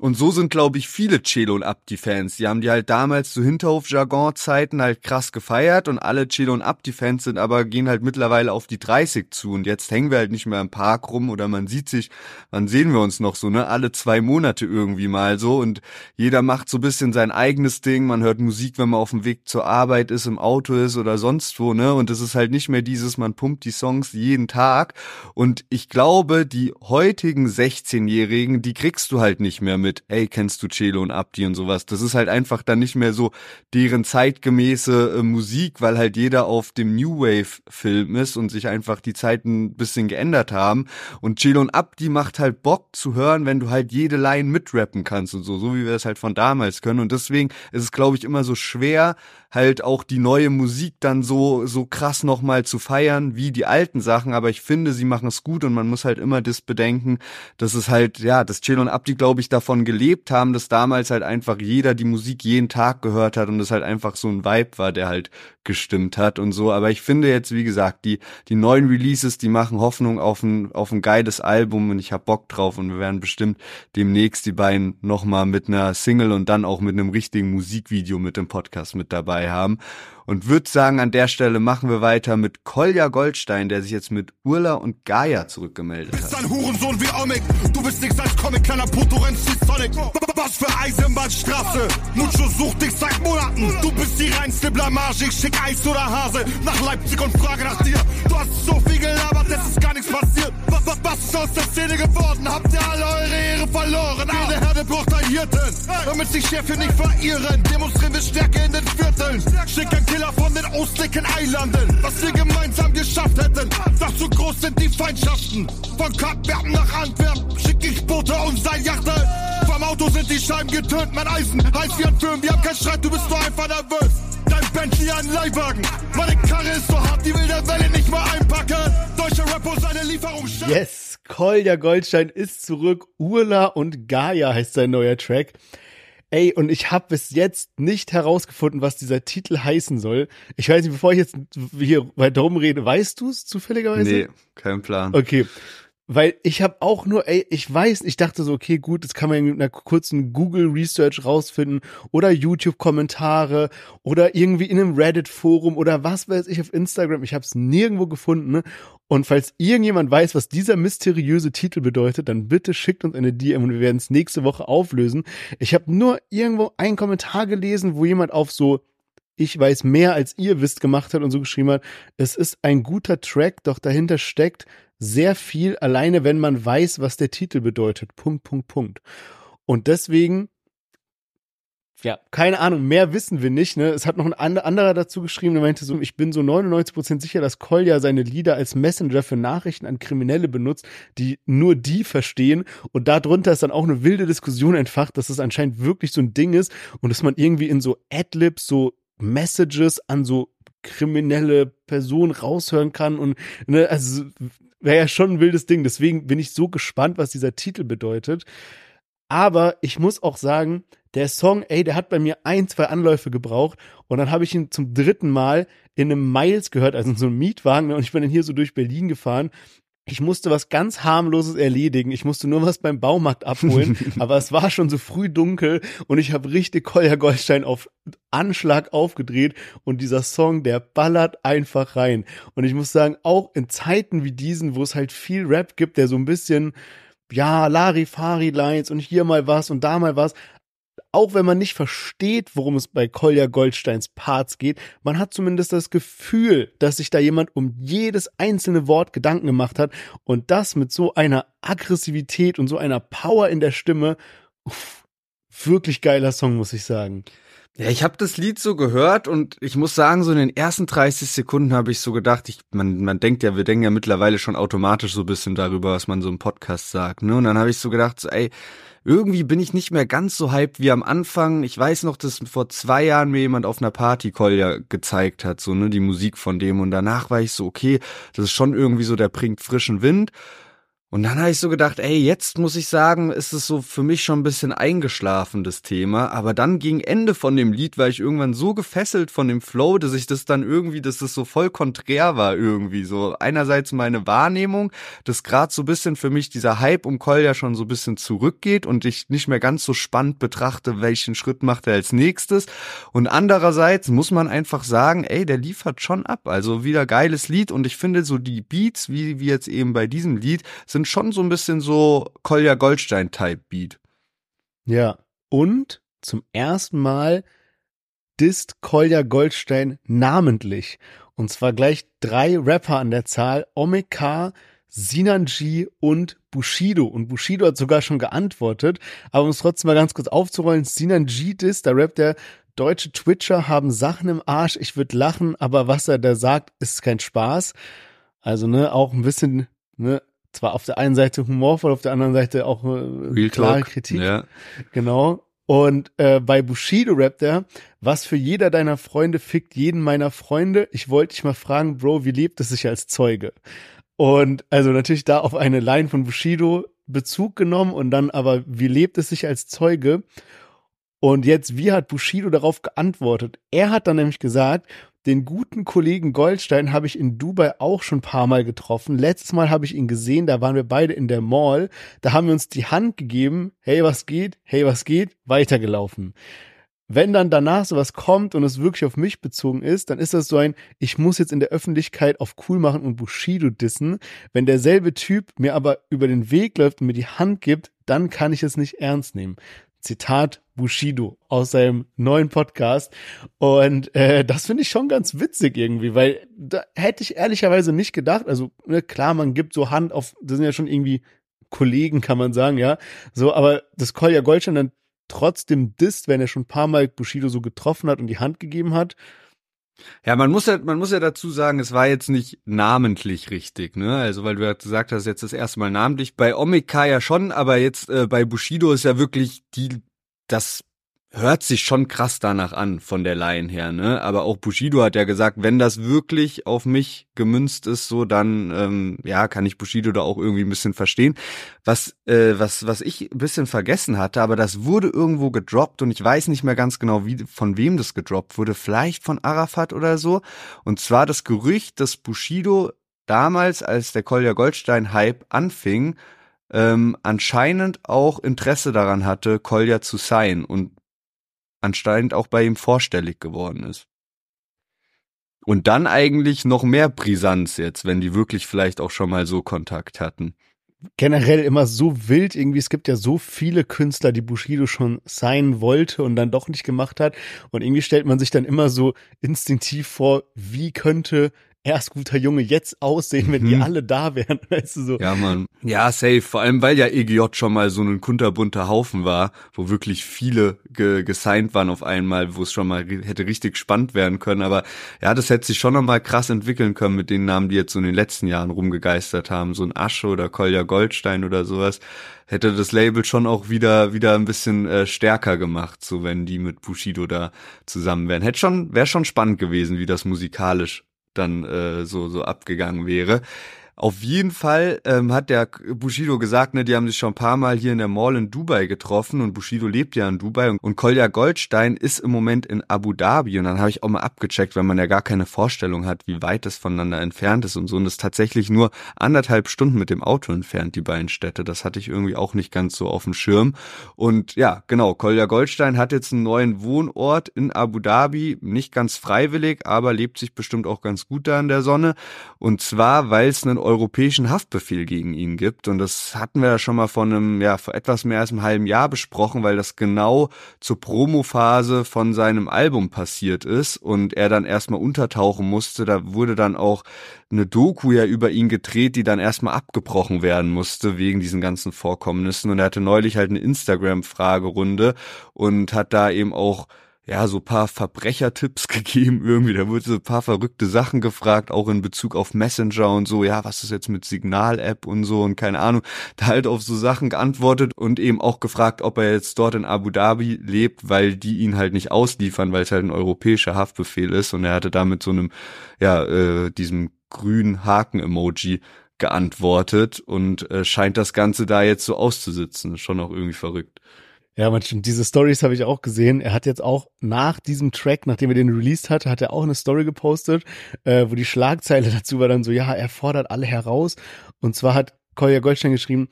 und so sind, glaube ich, viele Chelo und Abdi-Fans. Die haben die halt damals zu Hinterhof-Jargon-Zeiten halt krass gefeiert und alle Chelo und Abdi-Fans sind aber, gehen halt mittlerweile auf die 30 zu und jetzt hängen wir halt nicht mehr im Park rum oder man sieht sich, wann sehen wir uns noch so, ne? Alle zwei Monate irgendwie mal so und jeder macht so bisschen sein eigenes Ding. Man hört Musik, wenn man auf dem Weg zur Arbeit ist, im Auto ist oder sonst wo, ne? Und es ist halt nicht mehr dieses, man pumpt die Songs jeden Tag und ich glaube, die heutigen 16-Jährigen, die kriegst du halt nicht mehr mit mit, hey, kennst du Celo und Abdi und sowas. Das ist halt einfach dann nicht mehr so deren zeitgemäße äh, Musik, weil halt jeder auf dem New Wave Film ist und sich einfach die Zeiten ein bisschen geändert haben. Und Celo und Abdi macht halt Bock zu hören, wenn du halt jede Line mitrappen kannst und so, so wie wir es halt von damals können. Und deswegen ist es, glaube ich, immer so schwer, halt auch die neue Musik dann so, so krass nochmal zu feiern wie die alten Sachen. Aber ich finde, sie machen es gut und man muss halt immer das bedenken, dass es halt, ja, dass Chill und Abdi, glaube ich, davon gelebt haben, dass damals halt einfach jeder die Musik jeden Tag gehört hat und es halt einfach so ein Vibe war, der halt gestimmt hat und so. Aber ich finde jetzt, wie gesagt, die, die neuen Releases, die machen Hoffnung auf ein, auf ein geiles Album und ich hab Bock drauf und wir werden bestimmt demnächst die beiden nochmal mit einer Single und dann auch mit einem richtigen Musikvideo mit dem Podcast mit dabei haben und würde sagen, an der Stelle machen wir weiter mit Kolja Goldstein, der sich jetzt mit Urla und Gaia zurückgemeldet hat. Bist ein Hurensohn wie Omik, du bist nix als Comic, kleiner Putorenz wie Sonic. Was für Eisenbahnstraße, Mucho sucht dich seit Monaten. Du bist die reinste Blamage, ich schick Eis oder Hase nach Leipzig und frage nach dir. Du hast so viel gelabert, es ist gar nichts passiert. Was, was, was ist aus der Szene geworden? Habt ihr alle eure Ehre verloren? Jede Herde braucht einen Hirten, damit sich Chefin nicht verirren. Demonstrieren wir Stärke in den Vierteln. Schick ein Killer von den ostlichen Eilanden, was wir gemeinsam geschafft hätten. Doch zu groß sind die Feindschaften. Von Kapwerken nach Antwerpen schick ich Boote und Seiljachten. Vom Auto sind die Scheiben getönt, mein Eisen heiß wie ein Föhn. Wir haben keinen Streit, du bist nur einfach nervös. Dein Bentley ein Leihwagen. Meine Karre ist so hart, die will der Welle nicht mal einpacken. Deutsche Rapper seine Lieferung schnell. Yes, Kolja Goldstein ist zurück. Urla und Gaia heißt sein neuer Track. Ey, und ich habe bis jetzt nicht herausgefunden, was dieser Titel heißen soll. Ich weiß nicht, bevor ich jetzt hier weiter rumrede, weißt du es zufälligerweise? Nee, kein Plan. Okay. Weil ich habe auch nur, ey, ich weiß, ich dachte so, okay, gut, das kann man mit einer kurzen Google Research rausfinden oder YouTube Kommentare oder irgendwie in einem Reddit Forum oder was weiß ich auf Instagram. Ich habe es nirgendwo gefunden. Ne? Und falls irgendjemand weiß, was dieser mysteriöse Titel bedeutet, dann bitte schickt uns eine DM und wir werden es nächste Woche auflösen. Ich habe nur irgendwo einen Kommentar gelesen, wo jemand auf so ich weiß mehr als ihr wisst gemacht hat und so geschrieben hat, es ist ein guter Track, doch dahinter steckt sehr viel, alleine wenn man weiß, was der Titel bedeutet. Punkt, Punkt, Punkt. Und deswegen, ja, keine Ahnung, mehr wissen wir nicht. Ne? Es hat noch ein anderer dazu geschrieben, der meinte so, ich bin so 99% sicher, dass Kolja seine Lieder als Messenger für Nachrichten an Kriminelle benutzt, die nur die verstehen. Und darunter ist dann auch eine wilde Diskussion entfacht, dass es anscheinend wirklich so ein Ding ist und dass man irgendwie in so Adlibs so Messages an so kriminelle Personen raushören kann und ne, also wäre ja schon ein wildes Ding. Deswegen bin ich so gespannt, was dieser Titel bedeutet. Aber ich muss auch sagen, der Song, ey, der hat bei mir ein, zwei Anläufe gebraucht und dann habe ich ihn zum dritten Mal in einem Miles gehört, also in so einem Mietwagen und ich bin dann hier so durch Berlin gefahren ich musste was ganz harmloses erledigen. Ich musste nur was beim Baumarkt abholen, [LAUGHS] aber es war schon so früh dunkel und ich habe richtig Kolja Goldstein auf Anschlag aufgedreht und dieser Song, der ballert einfach rein. Und ich muss sagen, auch in Zeiten wie diesen, wo es halt viel Rap gibt, der so ein bisschen ja, Larifari-Lines und hier mal was und da mal was, auch wenn man nicht versteht, worum es bei Kolja Goldsteins Parts geht, man hat zumindest das Gefühl, dass sich da jemand um jedes einzelne Wort Gedanken gemacht hat und das mit so einer Aggressivität und so einer Power in der Stimme. Uff, wirklich geiler Song, muss ich sagen. Ja, ich habe das Lied so gehört und ich muss sagen, so in den ersten 30 Sekunden habe ich so gedacht, ich, man, man denkt ja, wir denken ja mittlerweile schon automatisch so ein bisschen darüber, was man so im Podcast sagt. Ne? Und dann habe ich so gedacht, so, ey, irgendwie bin ich nicht mehr ganz so hyped wie am Anfang. Ich weiß noch, dass vor zwei Jahren mir jemand auf einer Party Kolja gezeigt hat, so, ne, die Musik von dem. Und danach war ich so, okay, das ist schon irgendwie so, der bringt frischen Wind. Und dann habe ich so gedacht, ey, jetzt muss ich sagen, ist es so für mich schon ein bisschen eingeschlafen, das Thema. Aber dann gegen Ende von dem Lied war ich irgendwann so gefesselt von dem Flow, dass ich das dann irgendwie, dass das so voll konträr war irgendwie. So einerseits meine Wahrnehmung, dass gerade so ein bisschen für mich dieser Hype um Kolja schon so ein bisschen zurückgeht und ich nicht mehr ganz so spannend betrachte, welchen Schritt macht er als nächstes. Und andererseits muss man einfach sagen, ey, der liefert schon ab. Also wieder geiles Lied und ich finde so die Beats, wie, wie jetzt eben bei diesem Lied, sind sind schon so ein bisschen so Kolja Goldstein-Type Beat. Ja. Und zum ersten Mal disst Kolja Goldstein namentlich. Und zwar gleich drei Rapper an der Zahl. Omega, Sinanji und Bushido. Und Bushido hat sogar schon geantwortet. Aber um es trotzdem mal ganz kurz aufzurollen, Sinanji ist, da rappt er, deutsche Twitcher haben Sachen im Arsch, ich würde lachen, aber was er da sagt, ist kein Spaß. Also, ne, auch ein bisschen, ne, zwar auf der einen Seite humorvoll, auf der anderen Seite auch äh, klare Kritik. Ja. Genau. Und äh, bei Bushido rappt er, was für jeder deiner Freunde fickt jeden meiner Freunde. Ich wollte dich mal fragen, Bro, wie lebt es sich als Zeuge? Und also natürlich da auf eine Line von Bushido Bezug genommen und dann aber, wie lebt es sich als Zeuge? Und jetzt, wie hat Bushido darauf geantwortet? Er hat dann nämlich gesagt, den guten Kollegen Goldstein habe ich in Dubai auch schon ein paar Mal getroffen. Letztes Mal habe ich ihn gesehen, da waren wir beide in der Mall. Da haben wir uns die Hand gegeben. Hey, was geht? Hey, was geht? Weitergelaufen. Wenn dann danach sowas kommt und es wirklich auf mich bezogen ist, dann ist das so ein, ich muss jetzt in der Öffentlichkeit auf cool machen und Bushido dissen. Wenn derselbe Typ mir aber über den Weg läuft und mir die Hand gibt, dann kann ich es nicht ernst nehmen. Zitat Bushido aus seinem neuen Podcast. Und äh, das finde ich schon ganz witzig irgendwie, weil da hätte ich ehrlicherweise nicht gedacht. Also ne, klar, man gibt so Hand auf, das sind ja schon irgendwie Kollegen, kann man sagen, ja. So, aber das Kolja Goldstein dann trotzdem disst, wenn er schon ein paar Mal Bushido so getroffen hat und die Hand gegeben hat. Ja, man muss ja, man muss ja dazu sagen, es war jetzt nicht namentlich richtig, ne? Also weil du ja gesagt hast, jetzt das erste Mal namentlich. Bei Omika ja schon, aber jetzt äh, bei Bushido ist ja wirklich die, das hört sich schon krass danach an von der Line her, ne? Aber auch Bushido hat ja gesagt, wenn das wirklich auf mich gemünzt ist, so dann ähm, ja kann ich Bushido da auch irgendwie ein bisschen verstehen. Was äh, was was ich ein bisschen vergessen hatte, aber das wurde irgendwo gedroppt und ich weiß nicht mehr ganz genau, wie von wem das gedroppt wurde. Vielleicht von Arafat oder so. Und zwar das Gerücht, dass Bushido damals, als der Kolja Goldstein Hype anfing, ähm, anscheinend auch Interesse daran hatte, Kolja zu sein und anscheinend auch bei ihm vorstellig geworden ist. Und dann eigentlich noch mehr Brisanz jetzt, wenn die wirklich vielleicht auch schon mal so Kontakt hatten. Generell immer so wild irgendwie. Es gibt ja so viele Künstler, die Bushido schon sein wollte und dann doch nicht gemacht hat. Und irgendwie stellt man sich dann immer so instinktiv vor, wie könnte erst guter Junge jetzt aussehen, wenn die Mhm. alle da wären, [LAUGHS] weißt du so. Ja, man. Ja, safe. Vor allem, weil ja EGJ schon mal so ein kunterbunter Haufen war, wo wirklich viele ge gesigned waren auf einmal, wo es schon mal hätte richtig spannend werden können. Aber ja, das hätte sich schon noch mal krass entwickeln können mit den Namen, die jetzt so in den letzten Jahren rumgegeistert haben. So ein Asche oder Kolja Goldstein oder sowas. Hätte das Label schon auch wieder, wieder ein bisschen äh, stärker gemacht, so wenn die mit Bushido da zusammen wären. Hätte schon, wäre schon spannend gewesen, wie das musikalisch dann äh, so so abgegangen wäre. Auf jeden Fall ähm, hat der Bushido gesagt, ne, die haben sich schon ein paar Mal hier in der Mall in Dubai getroffen und Bushido lebt ja in Dubai und, und Kolja Goldstein ist im Moment in Abu Dhabi. Und dann habe ich auch mal abgecheckt, weil man ja gar keine Vorstellung hat, wie weit es voneinander entfernt ist und so. Und es tatsächlich nur anderthalb Stunden mit dem Auto entfernt, die beiden Städte. Das hatte ich irgendwie auch nicht ganz so auf dem Schirm. Und ja, genau, Kolja Goldstein hat jetzt einen neuen Wohnort in Abu Dhabi, nicht ganz freiwillig, aber lebt sich bestimmt auch ganz gut da in der Sonne. Und zwar, weil es einen europäischen Haftbefehl gegen ihn gibt. Und das hatten wir ja schon mal vor einem, ja, vor etwas mehr als einem halben Jahr besprochen, weil das genau zur Promophase von seinem Album passiert ist und er dann erstmal untertauchen musste. Da wurde dann auch eine Doku ja über ihn gedreht, die dann erstmal abgebrochen werden musste wegen diesen ganzen Vorkommnissen. Und er hatte neulich halt eine Instagram-Fragerunde und hat da eben auch ja, so paar Verbrechertipps [LAUGHS] gegeben irgendwie. Da wurde so ein paar verrückte Sachen gefragt, auch in Bezug auf Messenger und so. Ja, was ist jetzt mit Signal-App und so und keine Ahnung. Da halt auf so Sachen geantwortet und eben auch gefragt, ob er jetzt dort in Abu Dhabi lebt, weil die ihn halt nicht ausliefern, weil es halt ein europäischer Haftbefehl ist. Und er hatte da mit so einem, ja, äh, diesem grünen Haken-Emoji geantwortet und äh, scheint das Ganze da jetzt so auszusitzen. Schon auch irgendwie verrückt. Ja, man, stimmt. diese Stories habe ich auch gesehen. Er hat jetzt auch nach diesem Track, nachdem er den released hatte, hat er auch eine Story gepostet, äh, wo die Schlagzeile [LAUGHS] dazu war dann so, ja, er fordert alle heraus. Und zwar hat Kolja Goldstein geschrieben,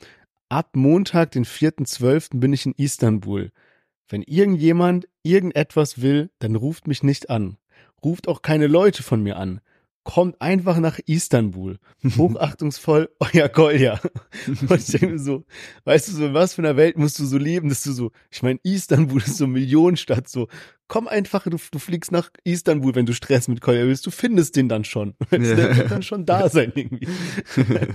ab Montag, den 4.12. bin ich in Istanbul. Wenn irgendjemand irgendetwas will, dann ruft mich nicht an. Ruft auch keine Leute von mir an. Kommt einfach nach Istanbul. [LAUGHS] Hochachtungsvoll, euer Kolja. Und ich denke mir so, weißt du, so in was für einer Welt musst du so leben, dass du so, ich meine, Istanbul ist so eine Millionenstadt, so, komm einfach, du, du fliegst nach Istanbul, wenn du Stress mit Kolja willst, du findest den dann schon. [LAUGHS] Der wird dann schon da sein irgendwie. [LAUGHS]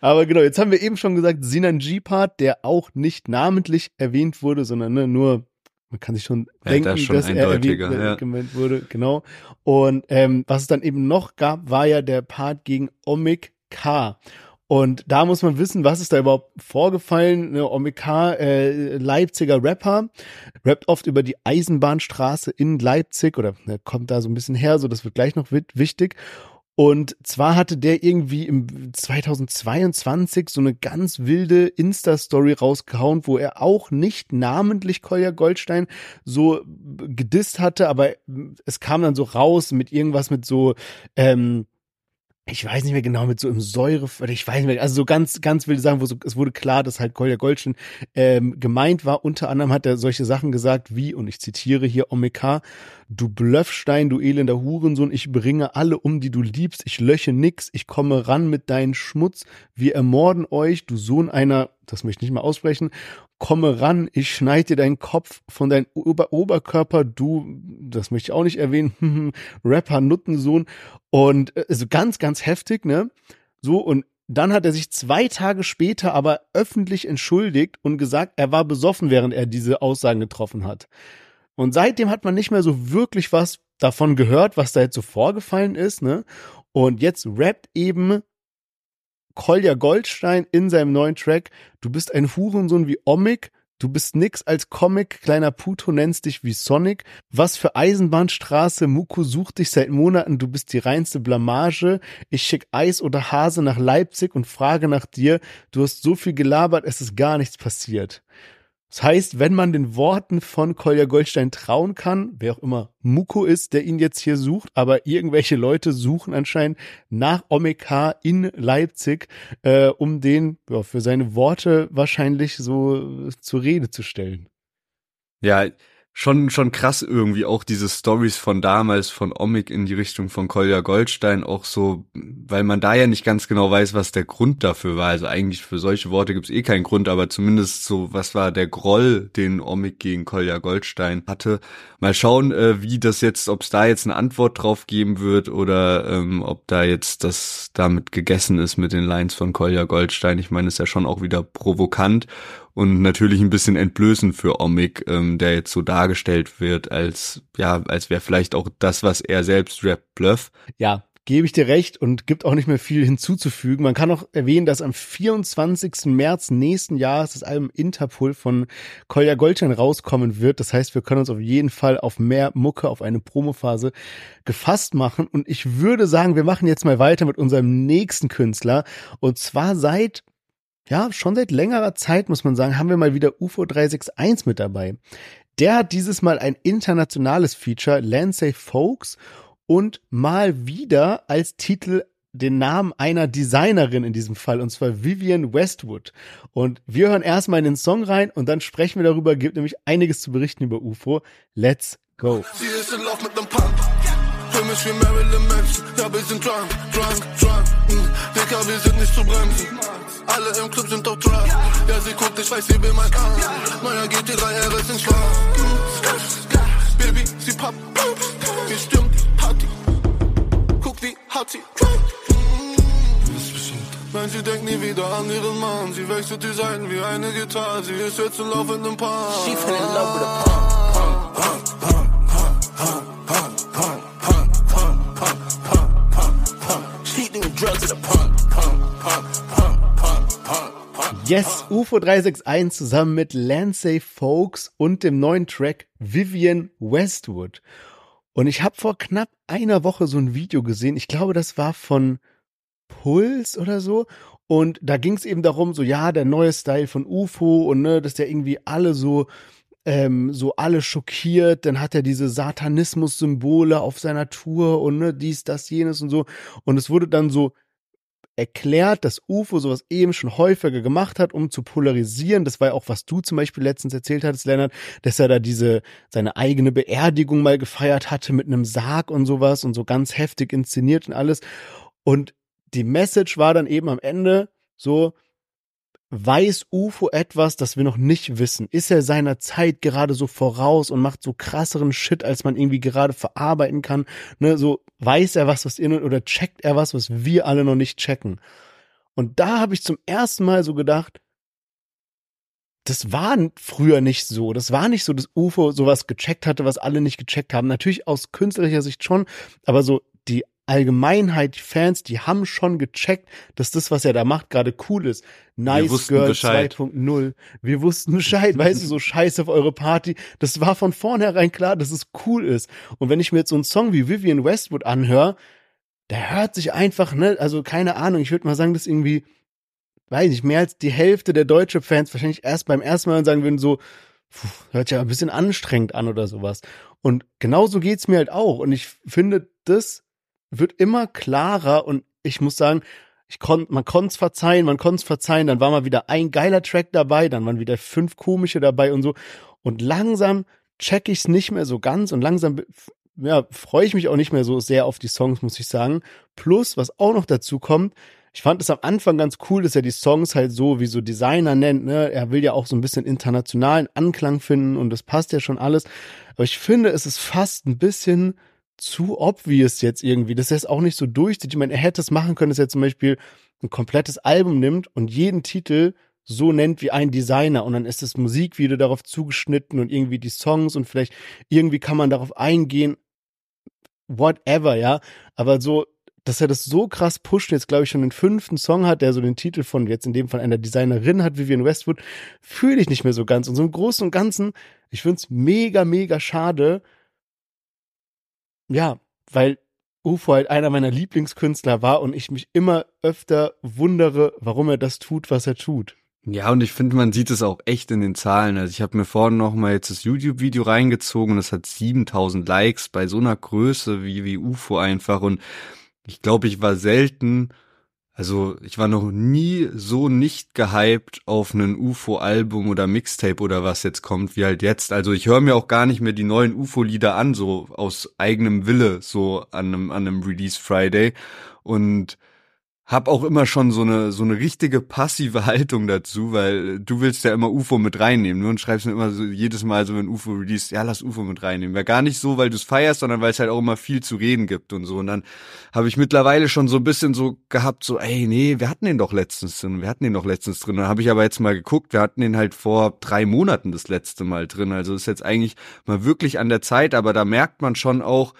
Aber genau, jetzt haben wir eben schon gesagt, Sinan G-Part, der auch nicht namentlich erwähnt wurde, sondern ne, nur man kann sich schon Ja, denken, das schon dass er erwähnt, ja. gemeint wurde, genau. Und ähm, was es dann eben noch gab, war ja der Part gegen Omik K. Und da muss man wissen, was ist da überhaupt vorgefallen. Ne, Omik K, äh, Leipziger Rapper, rappt oft über die Eisenbahnstraße in Leipzig oder ne, kommt da so ein bisschen her, so das wird gleich noch wichtig. Und zwar hatte der irgendwie im 2022 so eine ganz wilde Insta-Story rausgehauen, wo er auch nicht namentlich Kolja Goldstein so gedisst hatte, aber es kam dann so raus mit irgendwas mit so, ähm, ich weiß nicht mehr genau, mit so im Säure, oder ich weiß nicht mehr, also so ganz, ganz wilde Sachen, wo so, es wurde klar, dass halt Kolja Goldstein ähm, gemeint war. Unter anderem hat er solche Sachen gesagt wie, und ich zitiere hier Omeka, du Blöffstein, du elender Hurensohn, ich bringe alle um, die du liebst, ich löche nix, ich komme ran mit deinem Schmutz, wir ermorden euch, du Sohn einer, das möchte ich nicht mal aussprechen, komme ran, ich schneide dir deinen Kopf von deinem Ober Oberkörper, du, das möchte ich auch nicht erwähnen, [LAUGHS] Rapper Nuttensohn und äh, also ganz, ganz heftig, ne? So und dann hat er sich zwei Tage später aber öffentlich entschuldigt und gesagt, er war besoffen, während er diese Aussagen getroffen hat. Und seitdem hat man nicht mehr so wirklich was davon gehört, was da jetzt so vorgefallen ist, ne? Und jetzt rappt eben Kolja Goldstein in seinem neuen Track, du bist ein Hurensohn wie Omik, du bist nix als Comic, kleiner Puto nennst dich wie Sonic, was für Eisenbahnstraße, Muko sucht dich seit Monaten, du bist die reinste Blamage, ich schick Eis oder Hase nach Leipzig und frage nach dir, du hast so viel gelabert, es ist gar nichts passiert. Das heißt, wenn man den Worten von Kolja Goldstein trauen kann, wer auch immer Muko ist, der ihn jetzt hier sucht, aber irgendwelche Leute suchen anscheinend nach Omeka in Leipzig, äh, um den ja, für seine Worte wahrscheinlich so zur Rede zu stellen. Ja, schon, schon krass irgendwie auch diese Stories von damals von Omik in die Richtung von Kolja Goldstein auch so, weil man da ja nicht ganz genau weiß, was der Grund dafür war. Also eigentlich für solche Worte gibt's eh keinen Grund, aber zumindest so, was war der Groll, den Omik gegen Kolja Goldstein hatte. Mal schauen, äh, wie das jetzt, ob es da jetzt eine Antwort drauf geben wird oder ähm, ob da jetzt das damit gegessen ist mit den Lines von Kolja Goldstein. Ich meine, ist ja schon auch wieder provokant und natürlich ein bisschen entblößend für Omik, ähm, der jetzt so dargestellt wird, als ja, als wäre vielleicht auch das, was er selbst rappt, Bluff. Ja, gebe ich dir recht und gibt auch nicht mehr viel hinzuzufügen. Man kann auch erwähnen, dass am 24. März nächsten Jahres das Album Interpol von Kolja Goldstein rauskommen wird. Das heißt, wir können uns auf jeden Fall auf mehr Mucke, auf eine Promophase gefasst machen. Und ich würde sagen, wir machen jetzt mal weiter mit unserem nächsten Künstler. Und zwar seit ja, schon seit längerer Zeit, muss man sagen, haben wir mal wieder UFO 361 mit dabei. Der hat dieses Mal ein internationales Feature, Lansay Folks, und mal wieder als Titel den Namen einer Designerin in diesem Fall, und zwar Vivian Westwood. Und wir hören erstmal in den Song rein und dann sprechen wir darüber, gibt nämlich einiges zu berichten über UFO. Let's go. Sie ist in Lauf mit nem Pump. Für mich wie Marilyn Manson. Ja, wir sind drunk, drunk, drunk. Mm, Dicker, wir sind nicht zu bremsen. Alle im Club sind auf Drug. Ja, sie guckt, ich weiß, sie will mein Arm. Neuer GT3 RS in Schwarz. Baby, sie pappt. Wir stürmen die Party. Guck, wie hart sie. Nein, sie denkt nie wieder an ihren Mann. Sie wechselt die Seiten wie eine Gitarre. Sie ist jetzt in laufendem Paar. She fell in love with a pump. She doing drugs at a pump, pump, pump, pump, pump, pump, pump. Yes, UFO 361 zusammen mit Lansay Folks und dem neuen Track Vivian Westwood. Und ich habe vor knapp einer Woche so ein Video gesehen. Ich glaube, das war von Puls oder so. Und da ging es eben darum, so ja, der neue Style von UFO und ne, dass der irgendwie alle so ähm, so alle schockiert. Dann hat er diese Satanismus-Symbole auf seiner Tour und ne, dies, das, jenes und so. Und es wurde dann so erklärt, dass UFO sowas eben schon häufiger gemacht hat, um zu polarisieren. Das war ja auch, was du zum Beispiel letztens erzählt hattest, Lennart, dass er da diese, seine eigene Beerdigung mal gefeiert hatte mit einem Sarg und sowas und so ganz heftig inszeniert und alles. Und die Message war dann eben am Ende so, weiß UFO etwas, das wir noch nicht wissen? Ist er seiner Zeit gerade so voraus und macht so krasseren Shit, als man irgendwie gerade verarbeiten kann? Ne, so weiß er was, was in oder checkt er was, was wir alle noch nicht checken? Und da habe ich zum ersten Mal so gedacht, das war früher nicht so. Das war nicht so, dass UFO sowas gecheckt hatte, was alle nicht gecheckt haben. Natürlich aus künstlerischer Sicht schon, aber so Allgemeinheit, die Fans, die haben schon gecheckt, dass das, was er da macht, gerade cool ist. Nice Girl 2.0. Wir wussten Bescheid, weißt du, so scheiße auf eure Party. Das war von vornherein klar, dass es cool ist. Und wenn ich mir jetzt so einen Song wie Vivian Westwood anhöre, der hört sich einfach, ne, also keine Ahnung, ich würde mal sagen, dass irgendwie weiß nicht, mehr als die Hälfte der deutsche Fans wahrscheinlich erst beim ersten Mal sagen würden so, puh, hört ja ein bisschen anstrengend an oder sowas. Und genauso geht's mir halt auch. Und ich finde, das wird immer klarer und ich muss sagen, ich konnte, man konnte es verzeihen, man konnte es verzeihen, dann war mal wieder ein geiler Track dabei, dann waren wieder fünf komische dabei und so. Und langsam check ich's nicht mehr so ganz und langsam ja, freue ich mich auch nicht mehr so sehr auf die Songs, muss ich sagen. Plus, was auch noch dazu kommt, ich fand es am Anfang ganz cool, dass er die Songs halt so wie so Designer nennt. Ne? Er will ja auch so ein bisschen internationalen Anklang finden und das passt ja schon alles. Aber ich finde, es ist fast ein bisschen zu obvious jetzt irgendwie, dass er es auch nicht so durchzieht. Ich meine, er hätte es machen können, dass er zum Beispiel ein komplettes Album nimmt und jeden Titel so nennt wie ein Designer und dann ist das Musikvideo darauf zugeschnitten und irgendwie die Songs und vielleicht irgendwie kann man darauf eingehen. Whatever, ja. Aber so dass er das so krass pusht, jetzt glaube ich schon den fünften Song hat, der so den Titel von jetzt in dem Fall einer Designerin hat, Vivian Westwood, fühle ich nicht mehr so ganz. Und so im Großen und Ganzen, ich finde es mega, mega schade. Ja, weil UFO halt einer meiner Lieblingskünstler war und ich mich immer öfter wundere, warum er das tut, was er tut. Ja, und ich finde, man sieht es auch echt in den Zahlen. Also ich habe mir vorhin noch mal jetzt das YouTube-Video reingezogen und es hat 7000 Likes bei so einer Größe wie, wie UFO einfach und ich glaube, ich war selten, also ich war noch nie so nicht gehypt auf einen UFO-Album oder Mixtape oder was jetzt kommt, wie halt jetzt. Also ich höre mir auch gar nicht mehr die neuen UFO-Lieder an, so aus eigenem Wille, so an einem, an einem Release Friday. Und hab auch immer schon so eine so eine richtige passive Haltung dazu, weil du willst ja immer UFO mit reinnehmen ne? und schreibst mir immer so jedes Mal so wenn UFO release, ja lass UFO mit reinnehmen. Wäre gar nicht so, weil du es feierst, sondern weil es halt auch immer viel zu reden gibt und so. Und dann habe ich mittlerweile schon so ein bisschen so gehabt, so ey nee, wir hatten den doch letztens drin, wir hatten den doch letztens drin. Dann habe ich aber jetzt mal geguckt, wir hatten den halt vor drei Monaten das letzte Mal drin. Also ist jetzt eigentlich mal wirklich an der Zeit, aber da merkt man schon auch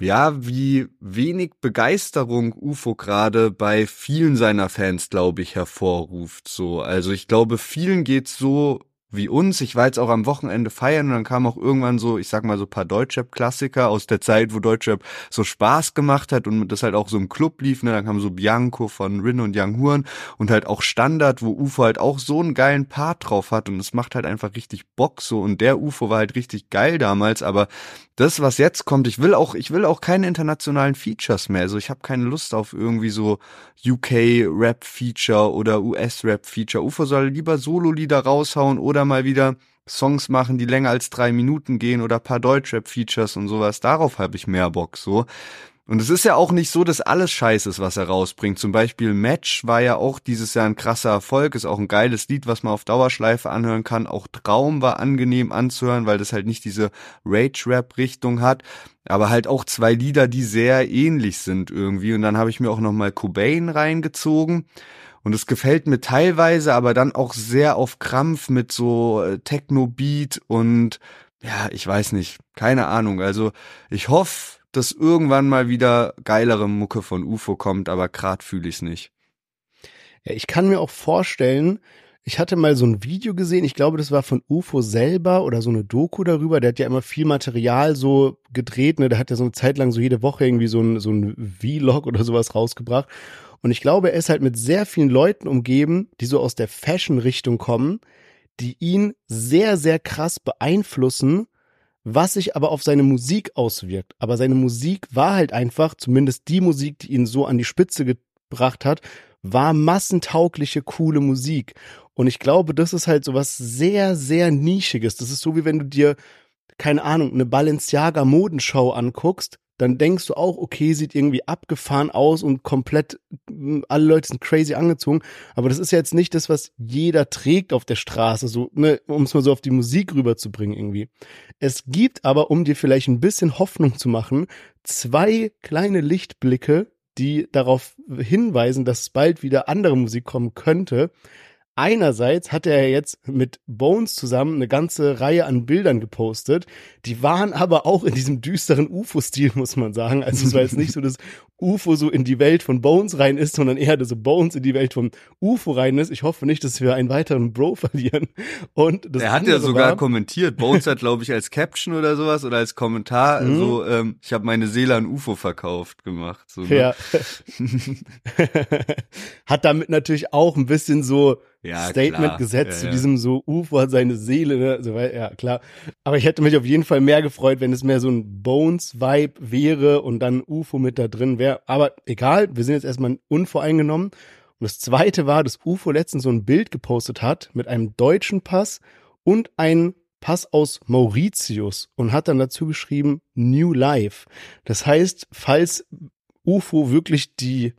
ja, wie wenig Begeisterung UFO gerade bei vielen seiner Fans, glaube ich, hervorruft. So, also ich glaube, vielen geht's so wie uns. Ich war jetzt auch am Wochenende feiern und dann kam auch irgendwann so, ich sag mal so paar Deutschrap-Klassiker aus der Zeit, wo Deutschrap so Spaß gemacht hat und das halt auch so im Club lief. Ne? Dann kam so Bianco von Rin und Young Huren und halt auch Standard, wo UFO halt auch so einen geilen Part drauf hat und es macht halt einfach richtig Bock so und der UFO war halt richtig geil damals, aber das, was jetzt kommt, ich will auch, ich will auch keine internationalen Features mehr. Also ich habe keine Lust auf irgendwie so UK-Rap-Feature oder US-Rap-Feature. UFO soll lieber Solo-Lieder raushauen oder mal wieder Songs machen, die länger als drei Minuten gehen oder paar Deutschrap-Features und sowas. Darauf habe ich mehr Bock so. Und es ist ja auch nicht so, dass alles scheiße ist, was er rausbringt. Zum Beispiel Match war ja auch dieses Jahr ein krasser Erfolg, ist auch ein geiles Lied, was man auf Dauerschleife anhören kann. Auch Traum war angenehm anzuhören, weil das halt nicht diese Rage-Rap-Richtung hat. Aber halt auch zwei Lieder, die sehr ähnlich sind irgendwie. Und dann habe ich mir auch nochmal Cobain reingezogen. Und es gefällt mir teilweise, aber dann auch sehr auf Krampf mit so äh, Techno-Beat und ja, ich weiß nicht, keine Ahnung. Also ich hoffe, dass irgendwann mal wieder geilere Mucke von UFO kommt, aber grad fühle ich's nicht. Ja, ich kann mir auch vorstellen, ich hatte mal so ein Video gesehen, ich glaube, das war von UFO selber oder so eine Doku darüber. Der hat ja immer viel Material so gedreht, ne? Der hat ja so eine Zeit lang so jede Woche irgendwie so ein, so ein Vlog oder sowas rausgebracht. Und ich glaube, er ist halt mit sehr vielen Leuten umgeben, die so aus der Fashion-Richtung kommen, die ihn sehr, sehr krass beeinflussen was sich aber auf seine Musik auswirkt. Aber seine Musik war halt einfach, zumindest die Musik, die ihn so an die Spitze gebracht hat, war massentaugliche, coole Musik. Und ich glaube, das ist halt so was sehr, sehr Nischiges. Das ist so, wie wenn du dir, keine Ahnung, eine Balenciaga Modenschau anguckst dann denkst du auch, okay, sieht irgendwie abgefahren aus und komplett, alle Leute sind crazy angezogen. Aber das ist ja jetzt nicht das, was jeder trägt auf der Straße, so, ne, um es mal so auf die Musik rüberzubringen irgendwie. Es gibt aber, um dir vielleicht ein bisschen Hoffnung zu machen, zwei kleine Lichtblicke, die darauf hinweisen, dass bald wieder andere Musik kommen könnte. Einerseits hat er jetzt mit Bones zusammen eine ganze Reihe an Bildern gepostet. Die waren aber auch in diesem düsteren UFO-Stil, muss man sagen. Also es war jetzt nicht so, [LAUGHS] dass UFO so in die Welt von Bones rein ist, sondern eher, dass so Bones in die Welt von UFO rein ist. Ich hoffe nicht, dass wir einen weiteren Bro [LAUGHS] verlieren. Und das er hat ja sogar war, kommentiert. Bones hat, glaube ich, als Caption oder sowas oder als Kommentar [LAUGHS] Mhm. so, ähm, ich habe meine Seele an UFO verkauft gemacht. So, ne? Ja. [LAUGHS] hat damit natürlich auch ein bisschen so Ja, Statement klar. gesetzt Ja, zu ja. diesem so UFO hat seine Seele, ne? So, ja, klar. Aber ich hätte mich auf jeden Fall mehr gefreut, wenn es mehr so ein Bones-Vibe wäre und dann UFO mit da drin wäre. Aber egal, wir sind jetzt erstmal unvoreingenommen. Und das zweite war, dass UFO letztens so ein Bild gepostet hat mit einem deutschen Pass und einem Pass aus Mauritius und hat dann dazu geschrieben New Life. Das heißt, falls UFO wirklich die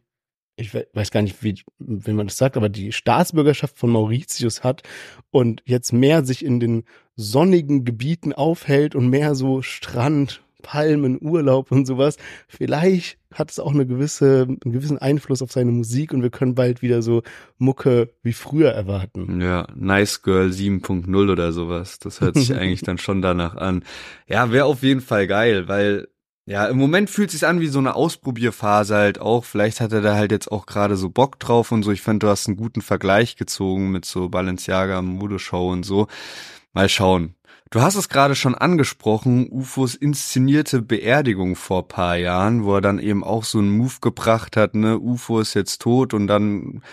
ich we- weiß gar nicht, wie, wie man das sagt, aber die Staatsbürgerschaft von Mauritius hat und jetzt mehr sich in den sonnigen Gebieten aufhält und mehr so Strand, Palmen, Urlaub und sowas. Vielleicht hat es auch eine gewisse, einen gewissen Einfluss auf seine Musik und wir können bald wieder so Mucke wie früher erwarten. Ja, Nice Girl 7.0 oder sowas. Das hört sich [LAUGHS] eigentlich dann schon danach an. Ja, wäre auf jeden Fall geil, weil ja, im Moment fühlt sich an wie so eine Ausprobierphase halt auch. Vielleicht hat er da halt jetzt auch gerade so Bock drauf und so. Ich fand, du hast einen guten Vergleich gezogen mit so Balenciaga Modeshow und so. Mal schauen. Du hast es gerade schon angesprochen, UFOs inszenierte Beerdigung vor paar Jahren, wo er dann eben auch so einen Move gebracht hat, ne, UFO ist jetzt tot und dann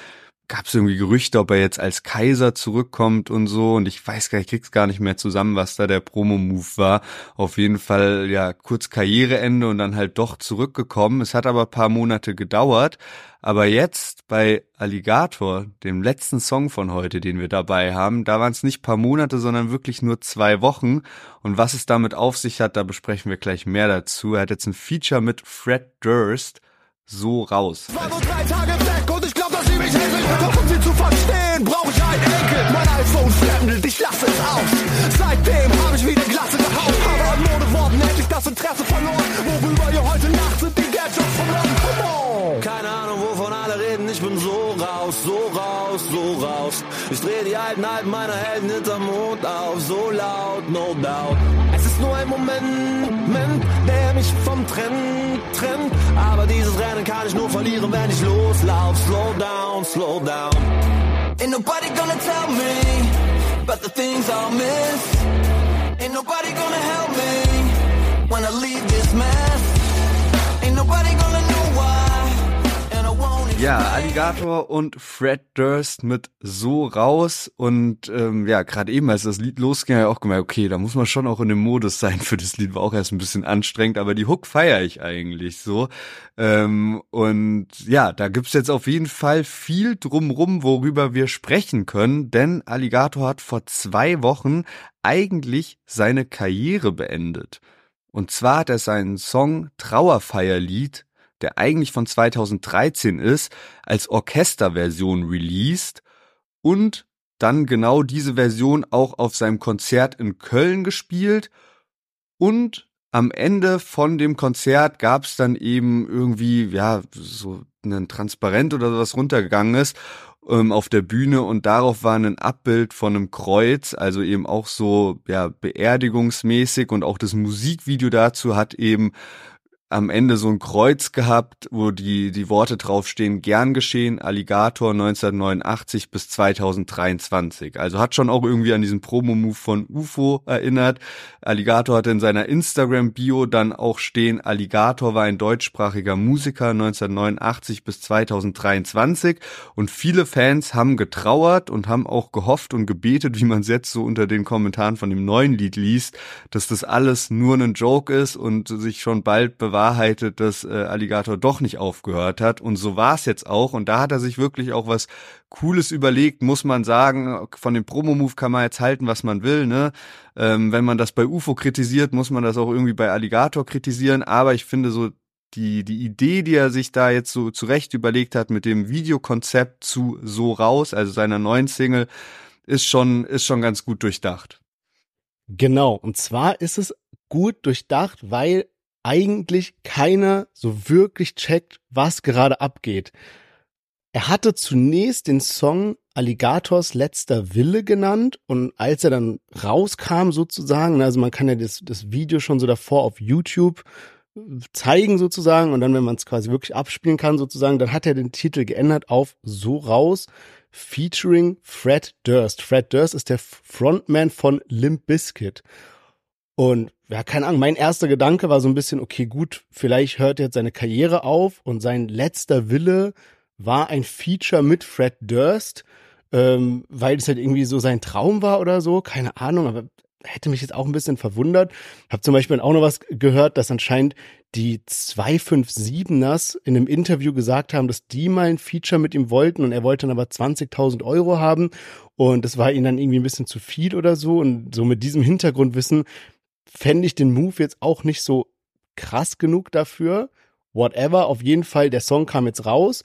gab es irgendwie Gerüchte, ob er jetzt als Kaiser zurückkommt und so. Und ich weiß gar nicht, ich krieg's gar nicht mehr zusammen, was da der Promo-Move war. Auf jeden Fall, ja, kurz Karriereende und dann halt doch zurückgekommen. Es hat aber paar Monate gedauert. Aber jetzt bei Alligator, dem letzten Song von heute, den wir dabei haben, da waren es nicht paar Monate, sondern wirklich nur zwei Wochen. Und was es damit auf sich hat, da besprechen wir gleich mehr dazu. Er hat jetzt ein Feature mit Fred Durst, so raus. Nur drei Tage regelt. Doch um sie zu verstehen, brauche ich einen Enkel. Mein iPhone fremdelt, ich lasse es aus. Seitdem habe ich wieder Glatze gehauen. Aber an Modeworten hätte ich das Interesse verloren. Worüber ihr heute Nacht sind die Gadgets. Come on! Keine Ahnung, wovon alle reden. Ich bin so raus, so raus, so raus. Ich drehe die alten Alben meiner Helden hinterm Mond auf. So laut, no doubt. Nur ein Moment, Moment, der mich vom Trennen trennt. Aber dieses Rennen kann ich nur verlieren, wenn ich loslauf. Slow down, slow down. Ain't nobody gonna tell me about the things I'll miss. Ain't nobody gonna help me when I leave this mess. Ain't nobody gonna Ja. Alligator und Fred Durst mit so raus und ähm, ja, gerade eben, als das Lied losging, habe ich auch gemerkt, okay, da muss man schon auch in dem Modus sein für das Lied, war auch erst ein bisschen anstrengend, aber die Hook feiere ich eigentlich so. Ähm, und ja, da gibt's jetzt auf jeden Fall viel drumrum, worüber wir sprechen können, denn Alligator hat vor zwei Wochen eigentlich seine Karriere beendet. Und zwar hat er seinen Song Trauerfeierlied der eigentlich von 2013 ist, als Orchesterversion released und dann genau diese Version auch auf seinem Konzert in Köln gespielt. Und am Ende von dem Konzert gab es dann eben irgendwie, ja, so ein Transparent oder sowas runtergegangen ist ähm, auf der Bühne und darauf war ein Abbild von einem Kreuz, also eben auch so, ja, beerdigungsmäßig und auch das Musikvideo dazu hat eben am Ende so ein Kreuz gehabt, wo die, die Worte draufstehen, gern geschehen, Alligator 1989 bis 2023. Also hat schon auch irgendwie an diesen Promo-Move von UFO erinnert. Alligator hatte in seiner Instagram-Bio dann auch stehen, Alligator war ein deutschsprachiger Musiker 1989 bis 2023 und viele Fans haben getrauert und haben auch gehofft und gebetet, wie man es jetzt so unter den Kommentaren von dem neuen Lied liest, dass das alles nur ein Joke ist und sich schon bald bewahrheitet, dass äh, Alligator doch nicht aufgehört hat. Und so war es jetzt auch. Und da hat er sich wirklich auch was Cooles überlegt, muss man sagen. Von dem Promo-Move kann man jetzt halten, was man will. Ne? Ähm, wenn man das bei UFO kritisiert, muss man das auch irgendwie bei Alligator kritisieren. Aber ich finde so die, die Idee, die er sich da jetzt so zurecht überlegt hat mit dem Videokonzept zu So raus, also seiner neuen Single, ist schon, ist schon ganz gut durchdacht. Genau. Und zwar ist es gut durchdacht, weil eigentlich keiner so wirklich checkt, was gerade abgeht. Er hatte zunächst den Song Alligators letzter Wille genannt und als er dann rauskam sozusagen, also man kann ja das, das Video schon so davor auf YouTube zeigen sozusagen und dann, wenn man es quasi wirklich abspielen kann sozusagen, dann hat er den Titel geändert auf So raus featuring Fred Durst. Fred Durst ist der Frontman von Limp Bizkit. Und ja, keine Ahnung, mein erster Gedanke war so ein bisschen, okay, gut, vielleicht hört jetzt seine Karriere auf und sein letzter Wille war ein Feature mit Fred Durst, ähm, weil es halt irgendwie so sein Traum war oder so, keine Ahnung, aber hätte mich jetzt auch ein bisschen verwundert. Hab zum Beispiel auch noch was gehört, dass anscheinend die 257ers in einem Interview gesagt haben, dass die mal ein Feature mit ihm wollten und er wollte dann aber 20.000 Euro haben und das war ihnen dann irgendwie ein bisschen zu viel oder so und so mit diesem Hintergrundwissen fände ich den Move jetzt auch nicht so krass genug dafür. Whatever, auf jeden Fall, der Song kam jetzt raus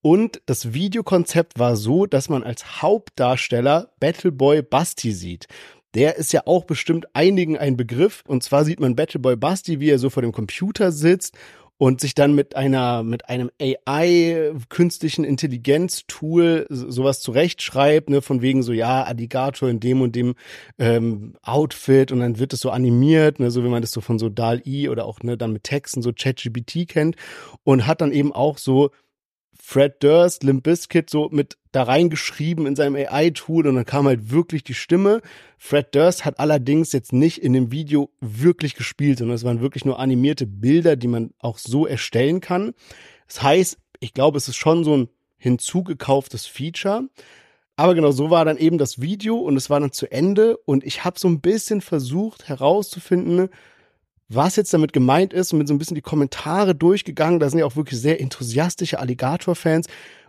und das Videokonzept war so, dass man als Hauptdarsteller Battleboy Basti sieht. Der ist ja auch bestimmt einigen ein Begriff. Und zwar sieht man Battleboy Basti, wie er so vor dem Computer sitzt und sich dann mit einer mit einem AI künstlichen Intelligenz Tool sowas zurechtschreibt, ne, von wegen so ja Alligator in dem und dem ähm, Outfit und dann wird es so animiert, ne, so wie man das so von so DAL E oder auch ne dann mit Texten so ChatGPT kennt und hat dann eben auch so Fred Durst, Limp Bizkit so mit da reingeschrieben in seinem AI-Tool und dann kam halt wirklich die Stimme. Fred Durst hat allerdings jetzt nicht in dem Video wirklich gespielt, sondern es waren wirklich nur animierte Bilder, die man auch so erstellen kann. Das heißt, ich glaube, es ist schon so ein hinzugekauftes Feature. Aber genau so war dann eben das Video und es war dann zu Ende und ich habe so ein bisschen versucht herauszufinden, was jetzt damit gemeint ist und mit so ein bisschen die Kommentare durchgegangen. Da sind ja auch wirklich sehr enthusiastische Alligator-Fans.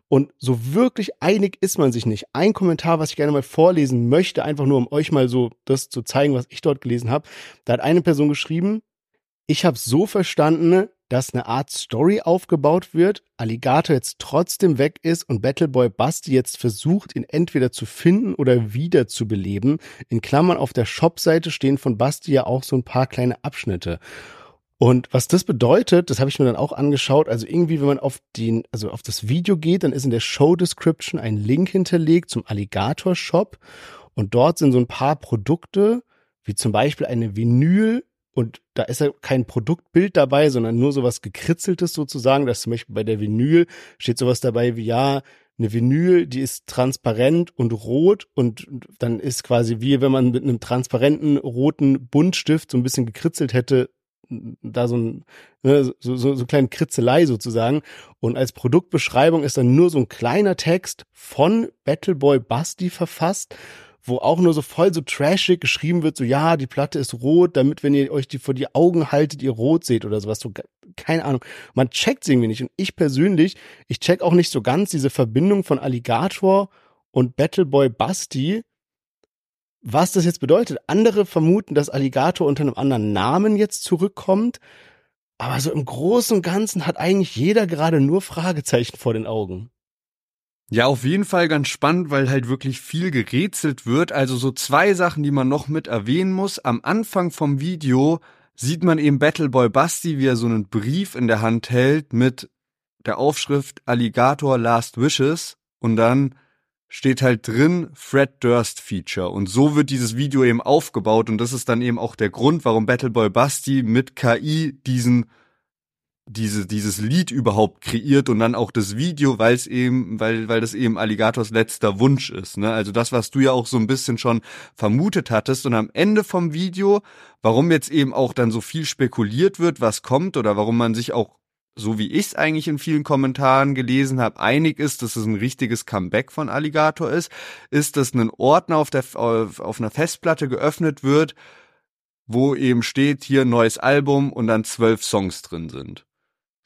Und so wirklich einig ist man sich nicht. Ein Kommentar, was ich gerne mal vorlesen möchte, einfach nur um euch mal so das zu zeigen, was ich dort gelesen habe. Da hat eine Person geschrieben, ich habe so verstanden, dass eine Art Story aufgebaut wird, Alligator jetzt trotzdem weg ist und Battleboy Basti jetzt versucht, ihn entweder zu finden oder wieder zu beleben. In Klammern auf der Shopseite stehen von Basti ja auch so ein paar kleine Abschnitte. Und was das bedeutet, das habe ich mir dann auch angeschaut. Also irgendwie, wenn man auf den, also auf das Video geht, dann ist in der Show Description ein Link hinterlegt zum Alligator Shop. Und dort sind so ein paar Produkte, wie zum Beispiel eine Vinyl und da ist ja kein Produktbild dabei, sondern nur sowas gekritzeltes sozusagen. Das zum Beispiel bei der Vinyl steht sowas dabei wie, ja, eine Vinyl, die ist transparent und rot und dann ist quasi wie wenn man mit einem transparenten roten Buntstift so ein bisschen gekritzelt hätte, da so ein ne, so, so, so kleine Kritzelei sozusagen. Und als Produktbeschreibung ist dann nur so ein kleiner Text von Battleboy Basti verfasst wo auch nur so voll so trashig geschrieben wird, so ja, die Platte ist rot, damit wenn ihr euch die vor die Augen haltet, ihr rot seht oder sowas. So, keine Ahnung. Man checkt irgendwie nicht. Und ich persönlich, ich check auch nicht so ganz diese Verbindung von Alligator und Battleboy Basti, was das jetzt bedeutet. Andere vermuten, dass Alligator unter einem anderen Namen jetzt zurückkommt. Aber so im Großen und Ganzen hat eigentlich jeder gerade nur Fragezeichen vor den Augen. Ja, auf jeden Fall ganz spannend, weil halt wirklich viel gerätselt wird. Also so zwei Sachen, die man noch mit erwähnen muss. Am Anfang vom Video sieht man eben Battleboy Basti, wie er so einen Brief in der Hand hält mit der Aufschrift Alligator Last Wishes und dann steht halt drin Fred Durst Feature und so wird dieses Video eben aufgebaut und das ist dann eben auch der Grund, warum Battleboy Basti mit KI diesen diese, dieses Lied überhaupt kreiert und dann auch das Video, weil es eben, weil, weil das eben Alligators letzter Wunsch ist. Ne? Also das, was du ja auch so ein bisschen schon vermutet hattest. Und am Ende vom Video, warum jetzt eben auch dann so viel spekuliert wird, was kommt oder warum man sich auch so wie ich es eigentlich in vielen Kommentaren gelesen habe, einig ist, dass es ein richtiges Comeback von Alligator ist, ist, dass ein Ordner auf, der, auf, auf einer Festplatte geöffnet wird, wo eben steht, hier neues Album und dann zwölf Songs drin sind.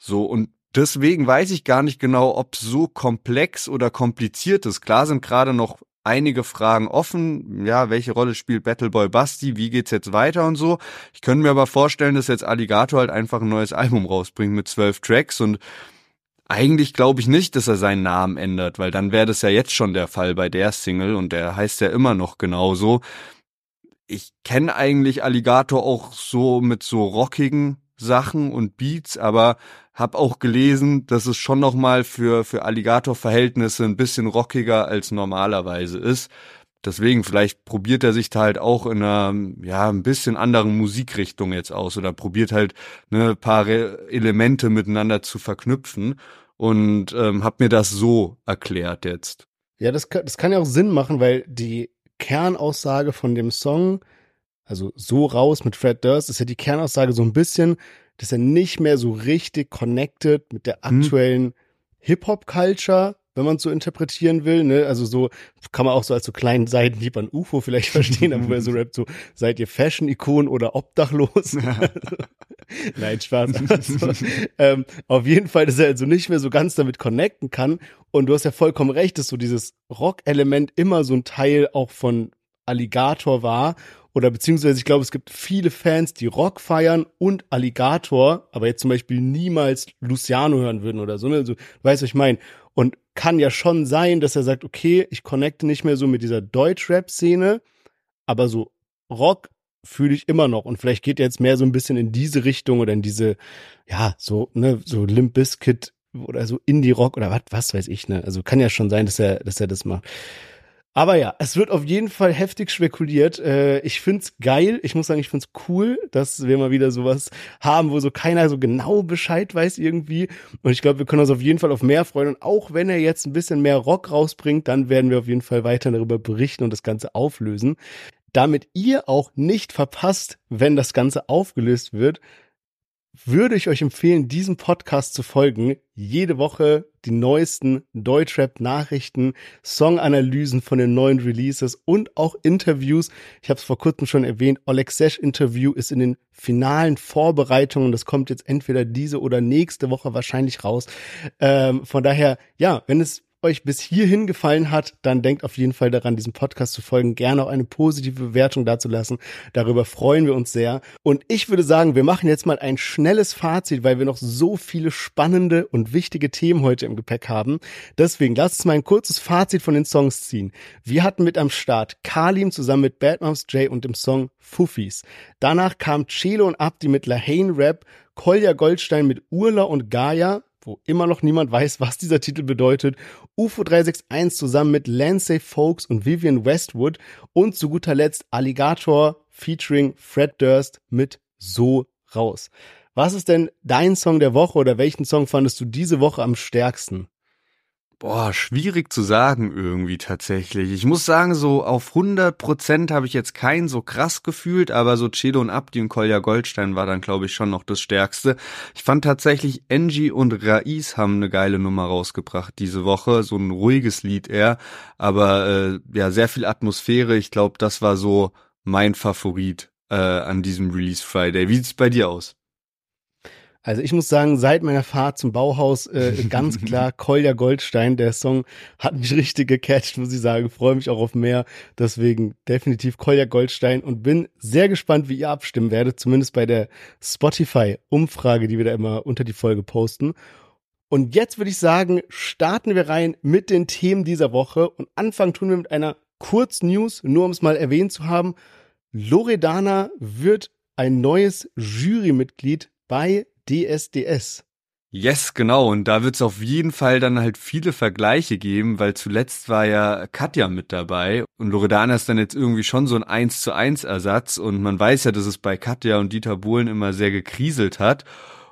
So, und deswegen weiß ich gar nicht genau, ob so komplex oder kompliziert ist. Klar sind gerade noch einige Fragen offen. Ja, welche Rolle spielt Battleboy Basti? Wie geht's jetzt weiter und so? Ich könnte mir aber vorstellen, dass jetzt Alligator halt einfach ein neues Album rausbringt mit zwölf Tracks und eigentlich glaube ich nicht, dass er seinen Namen ändert, weil dann wäre das ja jetzt schon der Fall bei der Single und der heißt ja immer noch genauso. Ich kenne eigentlich Alligator auch so mit so rockigen Sachen und Beats, aber hab auch gelesen, dass es schon noch mal für für Alligator Verhältnisse ein bisschen rockiger als normalerweise ist. Deswegen vielleicht probiert er sich da halt auch in einer ja ein bisschen anderen Musikrichtung jetzt aus oder probiert halt ne paar Elemente miteinander zu verknüpfen und ähm, hab mir das so erklärt jetzt. Ja, das das kann ja auch Sinn machen, weil die Kernaussage von dem Song, also so raus mit Fred Durst, ist ja die Kernaussage so ein bisschen, dass er nicht mehr so richtig connected mit der Mhm. aktuellen Hip-Hop-Culture, wenn man es so interpretieren will. Ne? Also so kann man auch so als so kleinen Seitenhieb an UFO vielleicht [LAUGHS] verstehen, aber er so rappt, so seid ihr Fashion-Ikonen oder obdachlos? [LAUGHS] [LAUGHS] Nein, Spaß. Also, ähm, auf jeden Fall, dass er also nicht mehr so ganz damit connecten kann. Und du hast ja vollkommen recht, dass so dieses Rock-Element immer so ein Teil auch von Alligator war. Oder beziehungsweise ich glaube, es gibt viele Fans, die Rock feiern und Alligator, aber jetzt zum Beispiel niemals Luciano hören würden oder so. Ne? Also, du weißt, was ich meine. Und kann ja schon sein, dass er sagt, okay, ich connecte nicht mehr so mit dieser Deutsch-Rap-Szene, aber so Rock fühle ich immer noch. Und vielleicht geht er jetzt mehr so ein bisschen in diese Richtung oder in diese, ja, so, ne, so Limp Bizkit oder so Indie-Rock oder was, was weiß ich, ne. Also kann ja schon sein, dass er, dass er das macht. Aber ja, es wird auf jeden Fall heftig spekuliert. Äh, ich find's geil. Ich muss sagen, ich find's cool, dass wir mal wieder sowas haben, wo so keiner so genau Bescheid weiß irgendwie. Und ich glaube, wir können uns auf jeden Fall auf mehr freuen. Und auch wenn er jetzt ein bisschen mehr Rock rausbringt, dann werden wir auf jeden Fall weiter darüber berichten und das Ganze auflösen. Damit ihr auch nicht verpasst, wenn das Ganze aufgelöst wird, würde ich euch empfehlen, diesem Podcast zu folgen. Jede Woche die neuesten Deutschrap-Nachrichten, Songanalysen von den neuen Releases und auch Interviews. Ich habe es vor kurzem schon erwähnt, Oleg Sesh Interview ist in den finalen Vorbereitungen. Das kommt jetzt entweder diese oder nächste Woche wahrscheinlich raus. Ähm, von daher, ja, wenn es euch bis hierhin gefallen hat, dann denkt auf jeden Fall daran, diesem Podcast zu folgen, gerne auch eine positive Bewertung dazulassen. Darüber freuen wir uns sehr. Und ich würde sagen, wir machen jetzt mal ein schnelles Fazit, weil wir noch so viele spannende und wichtige Themen heute im Gepäck haben. Deswegen lasst uns mal ein kurzes Fazit von den Songs ziehen. Wir hatten mit am Start Kalim zusammen mit Bad Moms J und dem Song Fuffis. Danach kam Chelo und Abdi mit Lahane Rap, Kolja Goldstein mit Urla und Gaia, wo immer noch niemand weiß, was dieser Titel bedeutet, UFO 361 zusammen mit Lancey Folks und Vivian Westwood und zu guter Letzt Alligator featuring Fred Durst mit So raus. Was ist denn dein Song der Woche oder welchen Song fandest du diese Woche am stärksten? Boah, schwierig zu sagen irgendwie tatsächlich. Ich muss sagen, so auf 100 Prozent habe ich jetzt keinen so krass gefühlt, aber so Cedo und Abdi und Kolja Goldstein war dann, glaube ich, schon noch das Stärkste. Ich fand tatsächlich, Angie und Rais haben eine geile Nummer rausgebracht diese Woche. So ein ruhiges Lied eher, aber äh, ja, sehr viel Atmosphäre. Ich glaube, das war so mein Favorit äh, an diesem Release Friday. Wie sieht's bei dir aus? Also ich muss sagen, seit meiner Fahrt zum Bauhaus äh, [LAUGHS] ganz klar Kolja Goldstein. Der Song hat mich richtig gecatcht, muss ich sagen. Freue mich auch auf mehr. Deswegen definitiv Kolja Goldstein und bin sehr gespannt, wie ihr abstimmen werdet. Zumindest bei der Spotify-Umfrage, die wir da immer unter die Folge posten. Und jetzt würde ich sagen, starten wir rein mit den Themen dieser Woche. Und anfangen tun wir mit einer Kurznews, nur um es mal erwähnt zu haben. Loredana wird ein neues Jurymitglied bei DSDS. Yes, genau. Und da wird's auf jeden Fall dann halt viele Vergleiche geben, weil zuletzt war ja Katja mit dabei und Loredana ist dann jetzt irgendwie schon so ein 1 zu 1 Ersatz und man weiß ja, dass es bei Katja und Dieter Bohlen immer sehr gekriselt hat.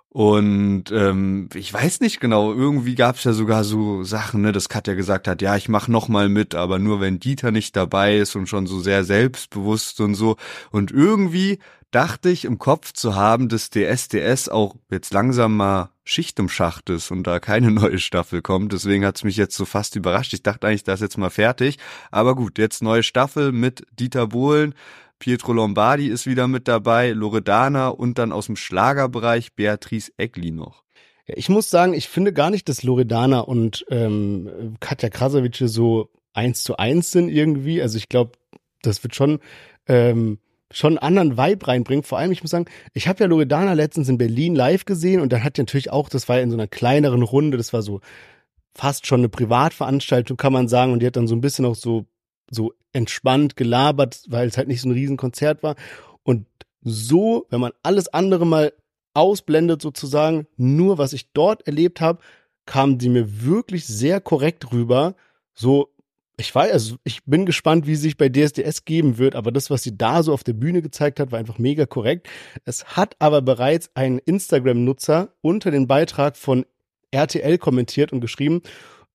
Und ähm, ich weiß nicht genau, irgendwie gab's ja sogar so Sachen, ne, dass Katja gesagt hat, ja, ich mach noch mal mit, aber nur wenn Dieter nicht dabei ist und schon so sehr selbstbewusst und so. Und irgendwie dachte ich im Kopf zu haben, dass DSDS auch jetzt langsam mal Schicht im Schacht ist und da keine [LAUGHS] neue Staffel kommt. Deswegen hat's mich jetzt so fast überrascht. Ich dachte eigentlich, das ist jetzt mal fertig. Aber gut, jetzt neue Staffel mit Dieter Bohlen. Pietro Lombardi ist wieder mit dabei, Loredana und dann aus dem Schlagerbereich Beatrice Egli noch. Ich muss sagen, ich finde gar nicht, dass Loredana und ähm, Katja Krasavice so eins zu eins sind irgendwie. Also ich glaube, das wird schon ähm, schon einen anderen Vibe reinbringen. Vor allem, ich muss sagen, ich habe ja Loredana letztens in Berlin live gesehen und dann hat die natürlich auch, das war ja in so einer kleineren Runde, das war so fast schon eine Privatveranstaltung, kann man sagen. Und die hat dann so ein bisschen auch so so entspannt gelabert, weil es halt nicht so ein Riesenkonzert war. Und so, wenn man alles andere mal ausblendet sozusagen, nur was ich dort erlebt habe, kamen die mir wirklich sehr korrekt rüber. So, ich weiß, also ich bin gespannt, wie sich bei DSDS geben wird, aber das, was sie da so auf der Bühne gezeigt hat, war einfach mega korrekt. Es hat aber bereits ein Instagram-Nutzer unter den Beitrag von RTL kommentiert und geschrieben,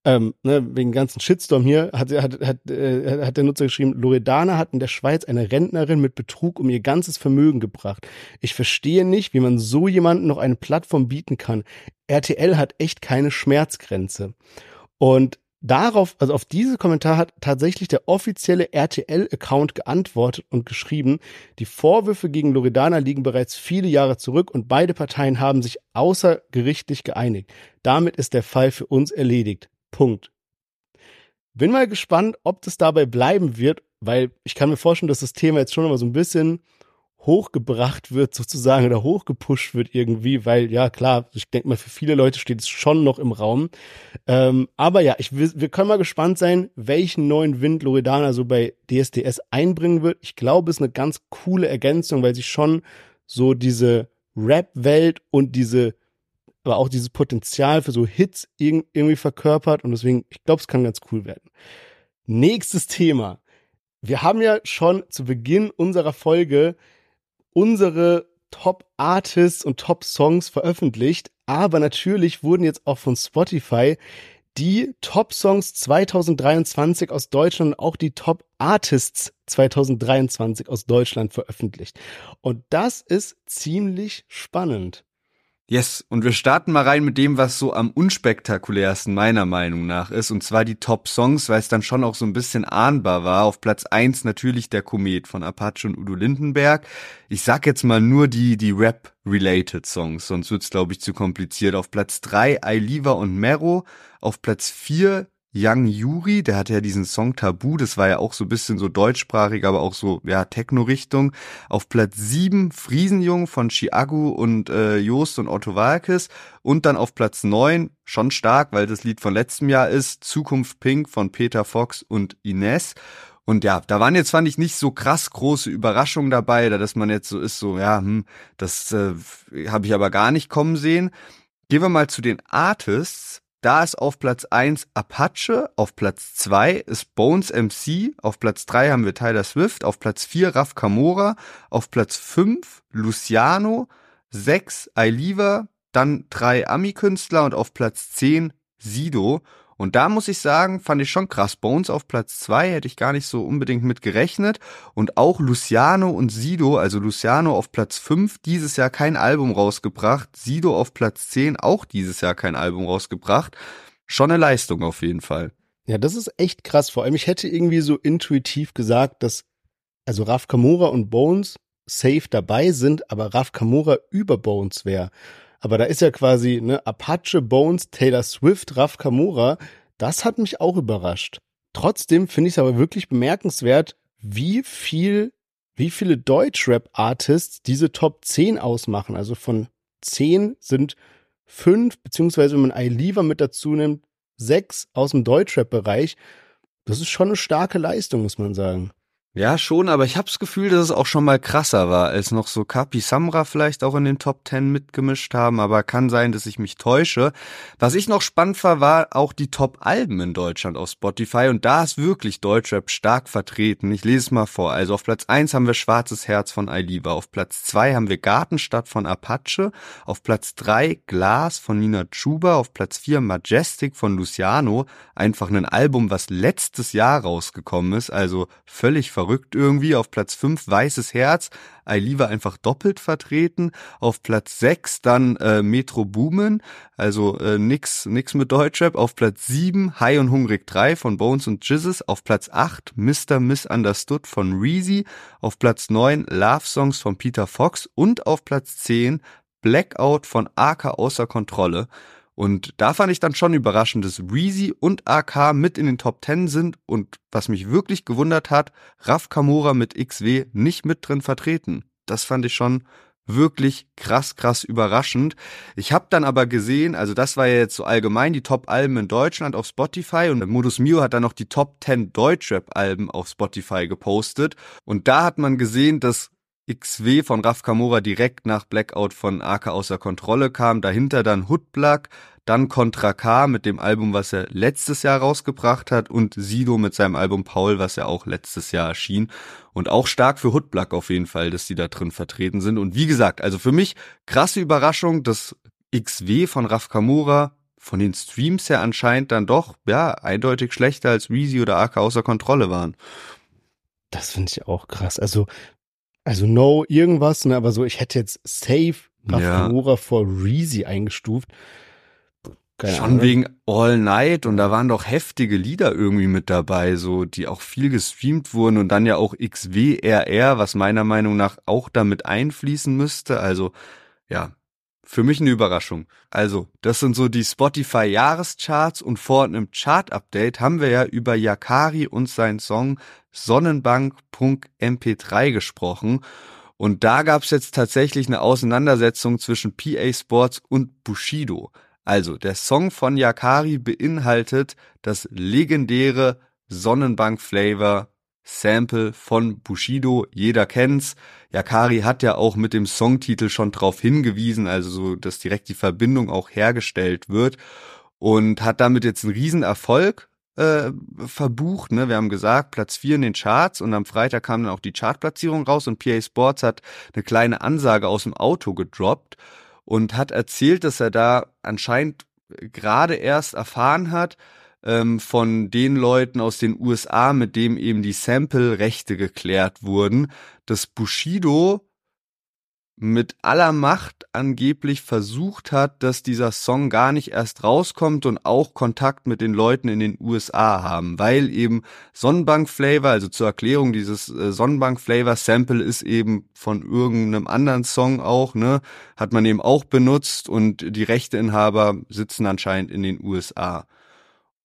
ähm, ne, wegen ganzen Shitstorm hier, hat, hat, hat, äh, hat der Nutzer geschrieben, Loredana hat in der Schweiz eine Rentnerin mit Betrug um ihr ganzes Vermögen gebracht. Ich verstehe nicht, wie man so jemanden noch eine Plattform bieten kann. RTL hat echt keine Schmerzgrenze. Und darauf, also auf diese Kommentar hat tatsächlich der offizielle RTL-Account geantwortet und geschrieben, die Vorwürfe gegen Loredana liegen bereits viele Jahre zurück und beide Parteien haben sich außergerichtlich geeinigt. Damit ist der Fall für uns erledigt. Punkt. Bin mal gespannt, ob das dabei bleiben wird, weil ich kann mir vorstellen, dass das Thema jetzt schon mal so ein bisschen hochgebracht wird sozusagen oder hochgepusht wird irgendwie, weil ja klar, ich denke mal für viele Leute steht es schon noch im Raum. Ähm, aber ja, ich, wir können mal gespannt sein, welchen neuen Wind Loredana so bei DSDS einbringen wird. Ich glaube, es ist eine ganz coole Ergänzung, weil sie schon so diese Rap-Welt und diese aber auch dieses Potenzial für so Hits irgendwie verkörpert und deswegen, ich glaube, es kann ganz cool werden. Nächstes Thema. Wir haben ja schon zu Beginn unserer Folge unsere Top Artists und Top Songs veröffentlicht, aber natürlich wurden jetzt auch von Spotify die Top Songs 2023 aus Deutschland und auch die Top Artists 2023 aus Deutschland veröffentlicht. Und das ist ziemlich spannend. Yes, und wir starten mal rein mit dem, was so am unspektakulärsten meiner Meinung nach ist, und zwar die Top-Songs, weil es dann schon auch so ein bisschen ahnbar war. Auf Platz eins natürlich der Komet von Apache und Udo Lindenberg. Ich sag jetzt mal nur die, die Rap-related Songs, sonst wird's glaube ich zu kompliziert. Auf Platz drei Ailiva und Mero. Auf Platz vier Young Yuri, der hatte ja diesen Song Tabu, das war ja auch so ein bisschen so deutschsprachig, aber auch so, ja, Techno-Richtung. Auf Platz 7 Friesenjung von Chiagu und äh, Joost und Otto Walkes. Und dann auf Platz 9, schon stark, weil das Lied von letztem Jahr ist, Zukunft Pink von Peter Fox und Ines. Und ja, da waren jetzt, fand ich, nicht so krass große Überraschungen dabei, da dass man jetzt so ist, so, ja, hm, das äh, habe ich aber gar nicht kommen sehen. Gehen wir mal zu den Artists. Da ist auf Platz 1 Apache, auf Platz 2 ist Bones MC, auf Platz 3 haben wir Tyler Swift, auf Platz 4 Raf Kamora, auf Platz 5 Luciano, 6 Ailiva, dann drei Ami-Künstler und auf Platz 10 Sido. Und da muss ich sagen, fand ich schon krass. Bones auf Platz zwei hätte ich gar nicht so unbedingt mit gerechnet. Und auch Luciano und Sido, also Luciano auf Platz fünf dieses Jahr kein Album rausgebracht. Sido auf Platz zehn auch dieses Jahr kein Album rausgebracht. Schon eine Leistung auf jeden Fall. Ja, das ist echt krass. Vor allem, ich hätte irgendwie so intuitiv gesagt, dass also Raf Kamora und Bones safe dabei sind, aber Raf Kamora über Bones wäre. Aber da ist ja quasi ne, Apache, Bones, Taylor Swift, Raf Kamora. Das hat mich auch überrascht. Trotzdem finde ich es aber wirklich bemerkenswert, wie viel, wie viele Deutschrap-Artists diese Top 10 ausmachen. Also von 10 sind fünf, beziehungsweise wenn man iLever mit dazu nimmt, sechs aus dem Deutschrap-Bereich. Das ist schon eine starke Leistung, muss man sagen. Ja, schon, aber ich habe das Gefühl, dass es auch schon mal krasser war, als noch so Kapi Samra vielleicht auch in den Top Ten mitgemischt haben, aber kann sein, dass ich mich täusche. Was ich noch spannend war, war auch die Top-Alben in Deutschland auf Spotify und da ist wirklich Deutschrap stark vertreten. Ich lese es mal vor. Also auf Platz eins haben wir Schwarzes Herz von Ailiva, auf Platz zwei haben wir Gartenstadt von Apache, auf Platz drei Glas von Nina Chuba, auf Platz vier Majestic von Luciano, einfach ein Album, was letztes Jahr rausgekommen ist, also völlig verrückt verrückt irgendwie. Auf Platz 5 Weißes Herz, Ailiva einfach doppelt vertreten. Auf Platz 6 dann äh, Metro Boomen, also äh, nix, nix mit Deutschrap. Auf Platz 7 High und Hungrig 3 von Bones und Jizzes. Auf Platz 8 Mr. Misunderstood von Reezy. Auf Platz 9 Love Songs von Peter Fox. Und auf Platz 10 Blackout von AK außer Kontrolle. Und da fand ich dann schon überraschend, dass Reezy und AK mit in den Top 10 sind und was mich wirklich gewundert hat, Raf Kamora mit XW nicht mit drin vertreten. Das fand ich schon wirklich krass, krass überraschend. Ich habe dann aber gesehen, also das war ja jetzt so allgemein die Top-Alben in Deutschland auf Spotify und Modus Mio hat dann noch die Top 10 Deutschrap-Alben auf Spotify gepostet und da hat man gesehen, dass XW von Raf Kamora direkt nach Blackout von AK außer Kontrolle kam. Dahinter dann Hoodblack, dann Contra K mit dem Album, was er letztes Jahr rausgebracht hat und Sido mit seinem Album Paul, was ja auch letztes Jahr erschien. Und auch stark für Hoodblack auf jeden Fall, dass die da drin vertreten sind. Und wie gesagt, also für mich krasse Überraschung, dass XW von Raf Kamura von den Streams her anscheinend dann doch, ja, eindeutig schlechter als Reezy oder AK außer Kontrolle waren. Das finde ich auch krass. Also, also no irgendwas, ne, aber so, ich hätte jetzt safe Rafkamura ja. vor Reezy eingestuft. Keine Schon Ahnung. wegen All Night und da waren doch heftige Lieder irgendwie mit dabei, so die auch viel gestreamt wurden und dann ja auch XWRR, was meiner Meinung nach auch damit einfließen müsste. Also ja, für mich eine Überraschung. Also, das sind so die Spotify Jahrescharts und vor einem Chart Update haben wir ja über Yakari und seinen Song Sonnenbank.mp3 gesprochen. Und da gab's jetzt tatsächlich eine Auseinandersetzung zwischen PA Sports und Bushido. Also, der Song von Yakari beinhaltet das legendäre Sonnenbank-Flavor Sample von Bushido. Jeder kennt's. Yakari hat ja auch mit dem Songtitel schon drauf hingewiesen, also so, dass direkt die Verbindung auch hergestellt wird und hat damit jetzt einen Riesenerfolg äh, verbucht. Ne? Wir haben gesagt, Platz 4 in den Charts und am Freitag kam dann auch die Chartplatzierung raus und PA Sports hat eine kleine Ansage aus dem Auto gedroppt und hat erzählt, dass er da anscheinend gerade erst erfahren hat ähm, von den Leuten aus den USA, mit dem eben die Sample-Rechte geklärt wurden, dass Bushido mit aller Macht angeblich versucht hat, dass dieser Song gar nicht erst rauskommt und auch Kontakt mit den Leuten in den USA haben, weil eben Sonnenbank Flavor, also zur Erklärung, dieses äh, Sonnenbank Flavor Sample ist eben von irgendeinem anderen Song auch, ne, hat man eben auch benutzt und die Rechteinhaber sitzen anscheinend in den USA.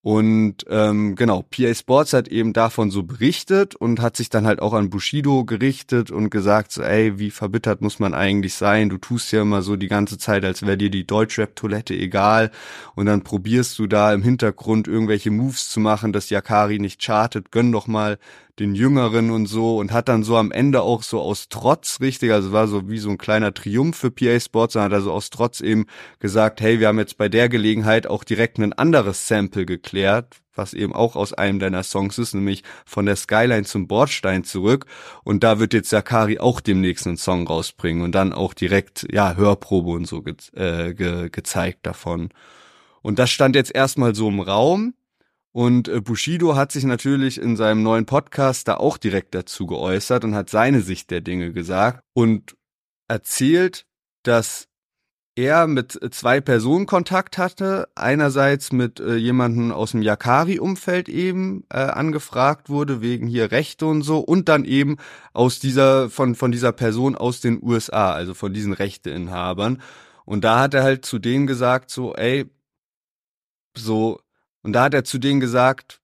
Und ähm, genau, PA Sports hat eben davon so berichtet und hat sich dann halt auch an Bushido gerichtet und gesagt, so, ey, wie verbittert muss man eigentlich sein? Du tust ja immer so die ganze Zeit, als wäre dir die Deutschrap-Toilette egal. Und dann probierst du da im Hintergrund irgendwelche Moves zu machen, dass Yakari nicht chartet. Gönn doch mal den Jüngeren und so und hat dann so am Ende auch so aus Trotz richtig, also war so wie so ein kleiner Triumph für PA Sports, dann hat er so aus Trotz eben gesagt, hey, wir haben jetzt bei der Gelegenheit auch direkt ein anderes Sample geklärt, was eben auch aus einem deiner Songs ist, nämlich von der Skyline zum Bordstein zurück. Und da wird jetzt Zakari auch demnächst einen Song rausbringen und dann auch direkt, ja, Hörprobe und so ge äh, ge gezeigt davon. Und das stand jetzt erstmal so im Raum. Und äh, Bushido hat sich natürlich in seinem neuen Podcast da auch direkt dazu geäußert und hat seine Sicht der Dinge gesagt und erzählt, dass er mit zwei Personen Kontakt hatte. Einerseits mit äh, jemandem aus dem Yakari-Umfeld eben äh, angefragt wurde, wegen hier Rechte und so, und dann eben aus dieser, von, von dieser Person aus den USA, also von diesen Rechteinhabern. Und da hat er halt zu denen gesagt, so, ey, so, und da hat er zu denen gesagt,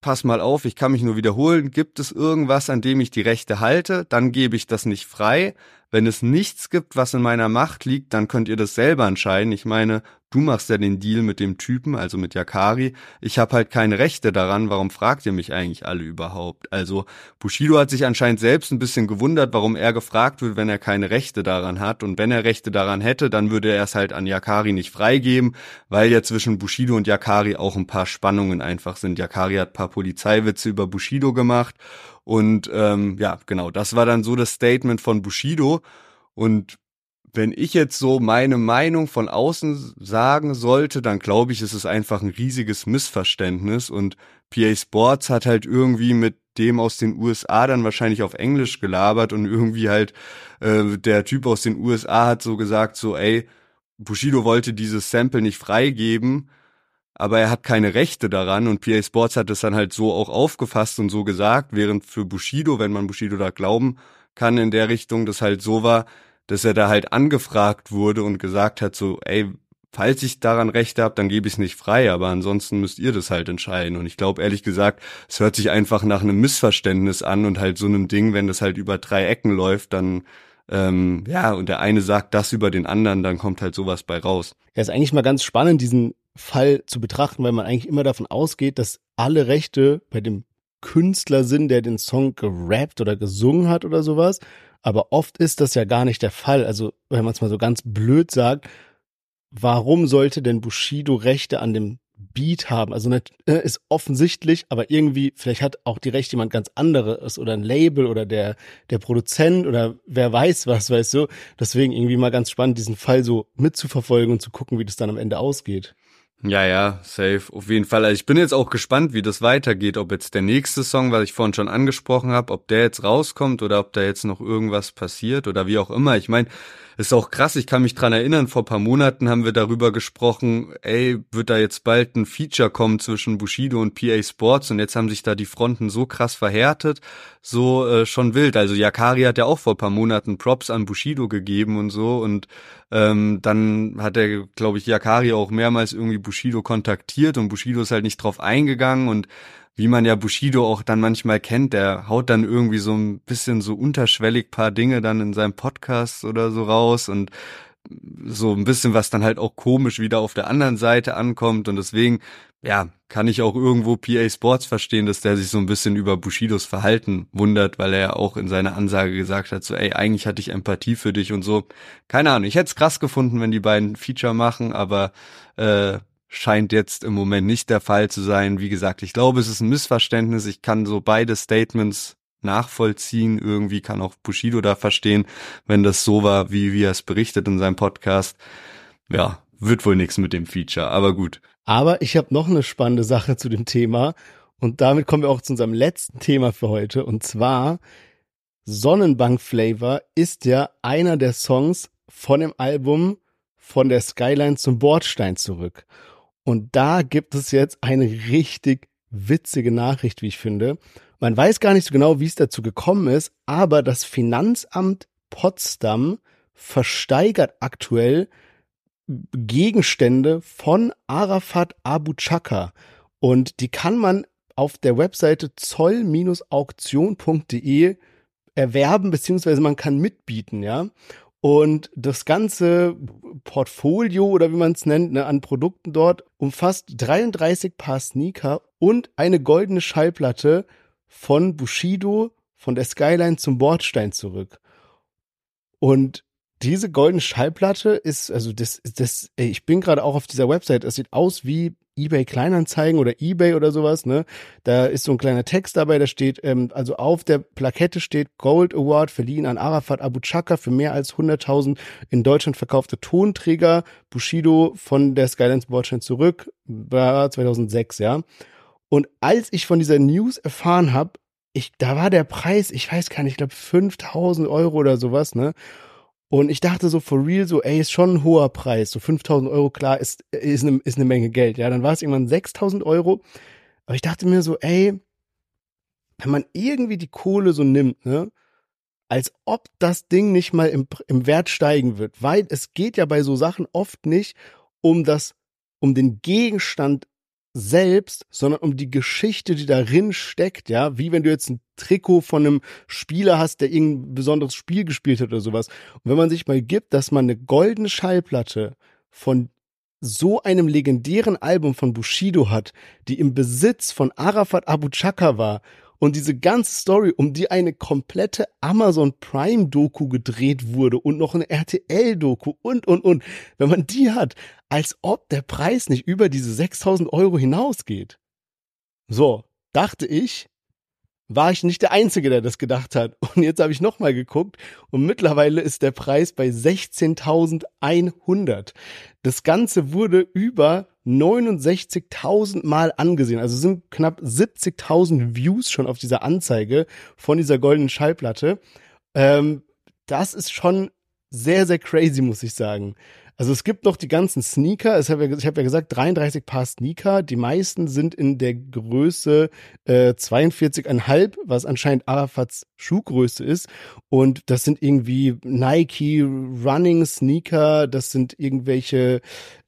pass mal auf, ich kann mich nur wiederholen, gibt es irgendwas, an dem ich die Rechte halte, dann gebe ich das nicht frei. Wenn es nichts gibt, was in meiner Macht liegt, dann könnt ihr das selber entscheiden. Ich meine, du machst ja den Deal mit dem Typen, also mit Yakari. Ich habe halt keine Rechte daran. Warum fragt ihr mich eigentlich alle überhaupt? Also Bushido hat sich anscheinend selbst ein bisschen gewundert, warum er gefragt wird, wenn er keine Rechte daran hat. Und wenn er Rechte daran hätte, dann würde er es halt an Yakari nicht freigeben, weil ja zwischen Bushido und Yakari auch ein paar Spannungen einfach sind. Yakari hat paar Polizeiwitze über Bushido gemacht und ähm, ja, genau, das war dann so das Statement von Bushido. Und wenn ich jetzt so meine Meinung von außen sagen sollte, dann glaube ich, ist es einfach ein riesiges Missverständnis. Und PA Sports hat halt irgendwie mit dem aus den USA dann wahrscheinlich auf Englisch gelabert und irgendwie halt äh, der Typ aus den USA hat so gesagt, so, ey, Bushido wollte dieses Sample nicht freigeben aber er hat keine Rechte daran und PA Sports hat es dann halt so auch aufgefasst und so gesagt, während für Bushido, wenn man Bushido da glauben kann in der Richtung, das halt so war, dass er da halt angefragt wurde und gesagt hat so, ey, falls ich daran Rechte habe, dann gebe ich es nicht frei, aber ansonsten müsst ihr das halt entscheiden. Und ich glaube ehrlich gesagt, es hört sich einfach nach einem Missverständnis an und halt so einem Ding, wenn das halt über drei Ecken läuft, dann ähm, ja, und der eine sagt das über den anderen, dann kommt halt sowas bei raus. Ja, ist eigentlich mal ganz spannend, diesen Fall zu betrachten, weil man eigentlich immer davon ausgeht, dass alle Rechte bei dem Künstler sind, der den Song gerappt oder gesungen hat oder sowas. Aber oft ist das ja gar nicht der Fall. Also, wenn man es mal so ganz blöd sagt, warum sollte denn Bushido Rechte an dem Beat haben? Also äh, ist offensichtlich, aber irgendwie, vielleicht hat auch die Rechte jemand ganz anderes oder ein Label oder der, der Produzent oder wer weiß was, weißt du. Deswegen irgendwie mal ganz spannend, diesen Fall so mitzuverfolgen und zu gucken, wie das dann am Ende ausgeht. Ja, ja, safe. Auf jeden Fall. Also ich bin jetzt auch gespannt, wie das weitergeht. Ob jetzt der nächste Song, was ich vorhin schon angesprochen habe, ob der jetzt rauskommt oder ob da jetzt noch irgendwas passiert oder wie auch immer. Ich meine, ist auch krass, ich kann mich dran erinnern, vor paar Monaten haben wir darüber gesprochen, ey, wird da jetzt bald ein Feature kommen zwischen Bushido und PA Sports und jetzt haben sich da die Fronten so krass verhärtet, so äh, schon wild. Also Yakari hat ja auch vor paar Monaten Props an Bushido gegeben und so und ähm, dann hat er, glaube ich, Yakari auch mehrmals irgendwie Bushido kontaktiert und Bushido ist halt nicht drauf eingegangen und wie man ja Bushido auch dann manchmal kennt, der haut dann irgendwie so ein bisschen so unterschwellig paar Dinge dann in seinem Podcast oder so raus und so ein bisschen, was dann halt auch komisch wieder auf der anderen Seite ankommt und deswegen, ja, kann ich auch irgendwo PA Sports verstehen, dass der sich so ein bisschen über Bushidos Verhalten wundert, weil er ja auch in seiner Ansage gesagt hat, so, ey, eigentlich hatte ich Empathie für dich und so. Keine Ahnung, ich hätte es krass gefunden, wenn die beiden Feature machen, aber äh, scheint jetzt im Moment nicht der Fall zu sein. Wie gesagt, ich glaube, es ist ein Missverständnis. Ich kann so beide Statements nachvollziehen. Irgendwie kann auch Bushido da verstehen, wenn das so war, wie, wie er es berichtet in seinem Podcast. Ja, wird wohl nichts mit dem Feature, aber gut. Aber ich habe noch eine spannende Sache zu dem Thema. Und damit kommen wir auch zu unserem letzten Thema für heute. Und zwar Sonnenbank Flavor ist ja einer der Songs von dem Album von der Skyline zum Bordstein zurück. Und da gibt es jetzt eine richtig witzige Nachricht, wie ich finde. Man weiß gar nicht so genau, wie es dazu gekommen ist, aber das Finanzamt Potsdam versteigert aktuell Gegenstände von Arafat Abu Chaka. Und die kann man auf der Webseite zoll-auktion.de erwerben, beziehungsweise man kann mitbieten, ja. Und das ganze Portfolio oder wie man es nennt, ne, an Produkten dort umfasst 33 Paar Sneaker und eine goldene Schallplatte von Bushido von der Skyline zum Bordstein zurück. Und diese goldene Schallplatte ist, also das, das, ey, ich bin gerade auch auf dieser Website, es sieht aus wie eBay Kleinanzeigen oder eBay oder sowas, ne? Da ist so ein kleiner Text dabei, da steht, ähm, also auf der Plakette steht Gold Award verliehen an Arafat Abu Chaka für mehr als 100.000 in Deutschland verkaufte Tonträger, Bushido von der Skylines Bordstein zurück, war 2006, ja. Und als ich von dieser News erfahren habe, ich, da war der Preis, ich weiß gar nicht, ich glaube 5000 Euro oder sowas, ne? Und ich dachte so for real, so, ey, ist schon ein hoher Preis. So 5000 Euro, klar, ist, ist, eine, ist eine Menge Geld. Ja, dann war es irgendwann 6000 Euro. Aber ich dachte mir so, ey, wenn man irgendwie die Kohle so nimmt, ne, als ob das Ding nicht mal im, im Wert steigen wird. Weil es geht ja bei so Sachen oft nicht um das, um den Gegenstand selbst, sondern um die Geschichte, die darin steckt, ja, wie wenn du jetzt ein Trikot von einem Spieler hast, der irgendein besonderes Spiel gespielt hat oder sowas. Und wenn man sich mal gibt, dass man eine goldene Schallplatte von so einem legendären Album von Bushido hat, die im Besitz von Arafat Abu Chaka war und diese ganze Story, um die eine komplette Amazon Prime Doku gedreht wurde und noch eine RTL Doku und, und, und, wenn man die hat, als ob der Preis nicht über diese 6000 Euro hinausgeht. So, dachte ich, war ich nicht der Einzige, der das gedacht hat. [LAUGHS] Und jetzt habe ich nochmal geguckt und mittlerweile ist der Preis bei 16.100. Das Ganze wurde über 69.000 Mal angesehen. Also sind knapp 70.000 Views schon auf dieser Anzeige von dieser goldenen Schallplatte. Ähm, das ist schon sehr, sehr crazy, muss ich sagen. Also es gibt noch die ganzen Sneaker. Ich habe ja, hab ja gesagt, 33 Paar Sneaker. Die meisten sind in der Größe äh, 42,5, was anscheinend Arafats Schuhgröße ist. Und das sind irgendwie Nike Running Sneaker. Das sind irgendwelche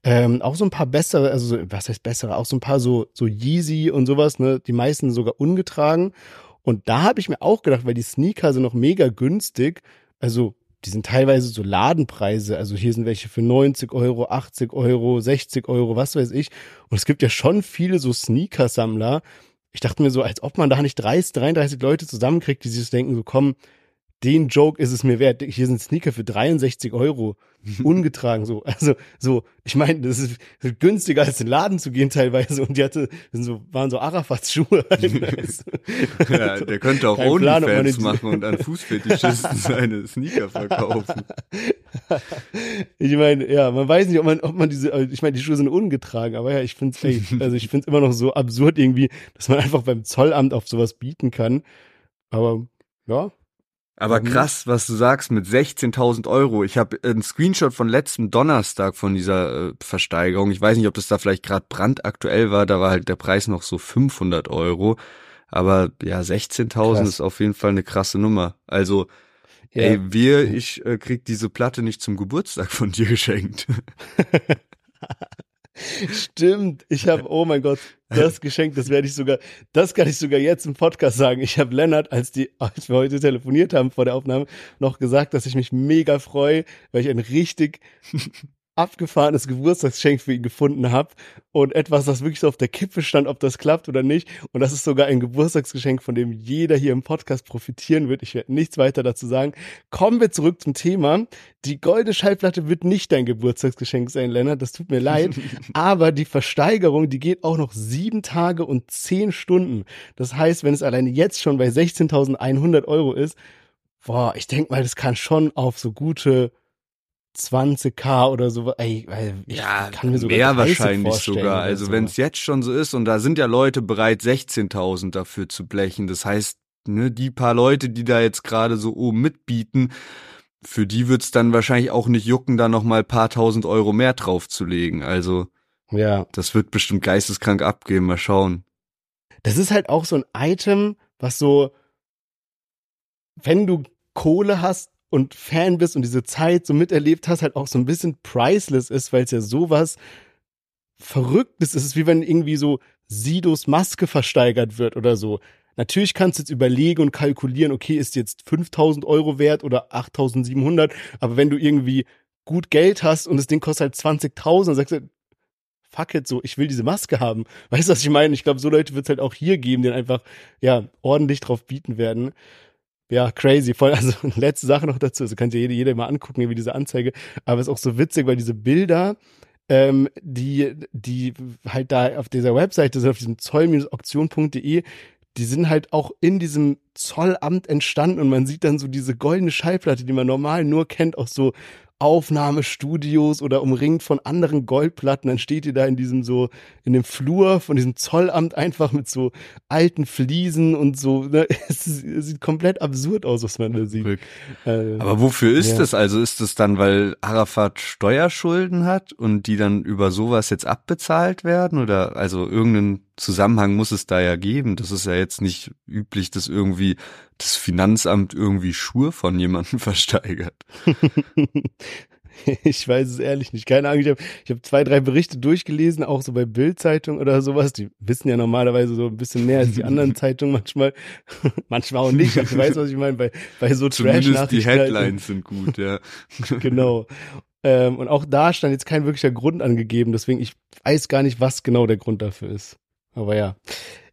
ähm, auch so ein paar bessere, also was heißt bessere, auch so ein paar so so Yeezy und sowas. Ne, die meisten sogar ungetragen. Und da habe ich mir auch gedacht, weil die Sneaker sind noch mega günstig. Also die sind teilweise so Ladenpreise. Also hier sind welche für 90 Euro, 80 Euro, 60 Euro, was weiß ich. Und es gibt ja schon viele so Sneaker-Sammler, ich dachte mir so, als ob man da nicht 30, 33 Leute zusammenkriegt, die sich denken, so komm, den Joke ist es mir wert. Hier sind Sneaker für 63 Euro [LAUGHS] ungetragen so. Also so, ich meine, das ist günstiger als in den Laden zu gehen teilweise und die hatte so waren so Arafats Schuhe. [LAUGHS] ja, der könnte auch Onlyfans machen und an Fußfetischisten [LAUGHS] seine Sneaker verkaufen. ich meine, ja, man weiß nicht, ob man ob man diese ich meine, die Schuhe sind ungetragen, aber ja, ich finde also ich finde es immer noch so absurd irgendwie, dass man einfach beim Zollamt auf sowas bieten kann. Aber ja, aber mhm. krass, was du sagst mit 16.000 Euro. Ich habe einen Screenshot von letzten Donnerstag von dieser äh, Versteigerung. Ich weiß nicht, ob das da vielleicht gerade brandaktuell war. Da war halt der Preis noch so 500 Euro. Aber ja, 16.000 ist auf jeden Fall eine krasse Nummer. Also, ja. ey, wir, ich äh, krieg diese Platte nicht zum Geburtstag von dir [LAUGHS] geschenkt. [LAUGHS] Stimmt, ich habe, oh mein Gott, das Geschenk, das werde ich sogar, das kann ich sogar jetzt im Podcast sagen. Ich habe Lennart, als die, als wir heute telefoniert haben vor der Aufnahme, noch gesagt, dass ich mich mega freue, weil ich ein richtig abgefahrenes Geburtstagsgeschenk für ihn gefunden habe und etwas, das wirklich so auf der Kippe stand, ob das klappt oder nicht. Und das ist sogar ein Geburtstagsgeschenk, von dem jeder hier im Podcast profitieren wird. Ich werde nichts weiter dazu sagen. Kommen wir zurück zum Thema. Die goldene Schallplatte wird nicht dein Geburtstagsgeschenk sein, Lennart. Das tut mir leid. [LAUGHS] Aber die Versteigerung, die geht auch noch sieben Tage und zehn Stunden. Das heißt, wenn es alleine jetzt schon bei 16.100 Euro ist, boah, ich denke mal, das kann schon auf so gute 20k oder so. Ey, ich ja, kann mir sogar mehr wahrscheinlich sogar. Also wenn es jetzt schon so ist und da sind ja Leute bereit, 16.000 dafür zu blechen. Das heißt, ne, die paar Leute, die da jetzt gerade so oben mitbieten, für die wird's dann wahrscheinlich auch nicht jucken, da noch mal paar tausend Euro mehr draufzulegen. Also ja, das wird bestimmt geisteskrank abgehen. Mal schauen. Das ist halt auch so ein Item, was so, wenn du Kohle hast, und Fan bist und diese Zeit so miterlebt hast, halt auch so ein bisschen priceless ist, weil es ja sowas Verrücktes ist. Es ist wie wenn irgendwie so Sidos Maske versteigert wird oder so. Natürlich kannst du jetzt überlegen und kalkulieren, okay, ist jetzt 5000 Euro wert oder 8700, aber wenn du irgendwie gut Geld hast und das Ding kostet halt 20.000, dann sagst du, fuck it, so, ich will diese Maske haben. Weißt du, was ich meine? Ich glaube, so Leute wird es halt auch hier geben, die einfach, ja, ordentlich drauf bieten werden. Ja, crazy. Voll, also [LAUGHS] letzte Sache noch dazu. Also kann sich jeder, jeder mal angucken, wie diese Anzeige. Aber es ist auch so witzig, weil diese Bilder, ähm, die, die halt da auf dieser Webseite sind, auf diesem zoll-auktion.de, die sind halt auch in diesem Zollamt entstanden und man sieht dann so diese goldene Schallplatte, die man normal nur kennt, auch so Aufnahmestudios oder umringt von anderen Goldplatten, dann steht ihr da in diesem so, in dem Flur von diesem Zollamt einfach mit so alten Fliesen und so, ne? [LAUGHS] es, sieht komplett absurd aus, was man da sieht. Äh, Aber wofür ist ja. das? Also ist es dann, weil Arafat Steuerschulden hat und die dann über sowas jetzt abbezahlt werden oder also irgendeinen Zusammenhang muss es da ja geben. Das ist ja jetzt nicht üblich, dass irgendwie das Finanzamt irgendwie Schuhe von jemandem [LAUGHS] versteigert. [LAUGHS] ich weiß es ehrlich nicht. Keine Ahnung. Ich habe ich hab zwei, drei Berichte durchgelesen, auch so bei Bildzeitung oder sowas. Die wissen ja normalerweise so ein bisschen mehr als die anderen [LAUGHS] Zeitungen manchmal. manchmal auch nicht. Ich weiß, was ich meine. Bei, bei so Trash-Nachrichten. die halt. Headlines sind gut, ja. genau. Ähm, und auch da stand jetzt kein wirklicher Grund angegeben. Deswegen, ich weiß gar nicht, was genau der Grund dafür ist. Aber ja.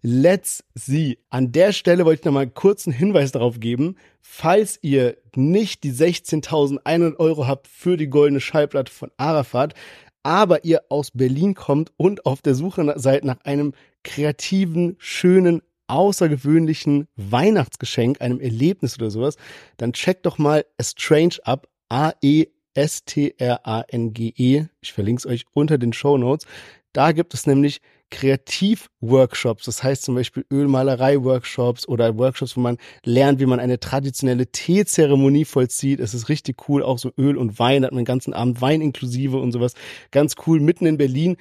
Let's see. An der Stelle wollte ich noch mal kurz einen Hinweis darauf geben. Falls ihr nicht die 16.100 Euro habt für die goldene Schallplatte von Arafat, aber ihr aus Berlin kommt und auf der Suche seid nach einem kreativen, schönen, außergewöhnlichen Weihnachtsgeschenk, einem Erlebnis oder sowas, dann checkt doch mal Strange ab, A-E-S-T-R-A-N-G-E. -E. Ich verlinke es euch unter den Show Notes. Da gibt es nämlich Kreativworkshops, das heißt zum Beispiel Ölmalerei-Workshops oder Workshops, wo man lernt, wie man eine traditionelle Teezeremonie vollzieht. Es ist richtig cool, auch so Öl und Wein, da hat man den ganzen Abend Wein inklusive und sowas. Ganz cool, mitten in Berlin.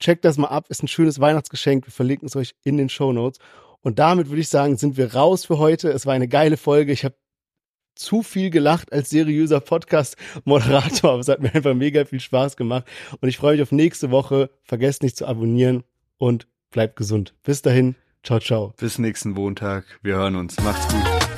Checkt das mal ab, ist ein schönes Weihnachtsgeschenk. Wir verlinken es euch in den Show Notes. Und damit würde ich sagen, sind wir raus für heute. Es war eine geile Folge. Ich habe zu viel gelacht als seriöser Podcast-Moderator, aber es hat mir einfach mega viel Spaß gemacht. Und ich freue mich auf nächste Woche. Vergesst nicht zu abonnieren und bleibt gesund. Bis dahin, ciao, ciao. Bis nächsten Montag. Wir hören uns. Macht's gut.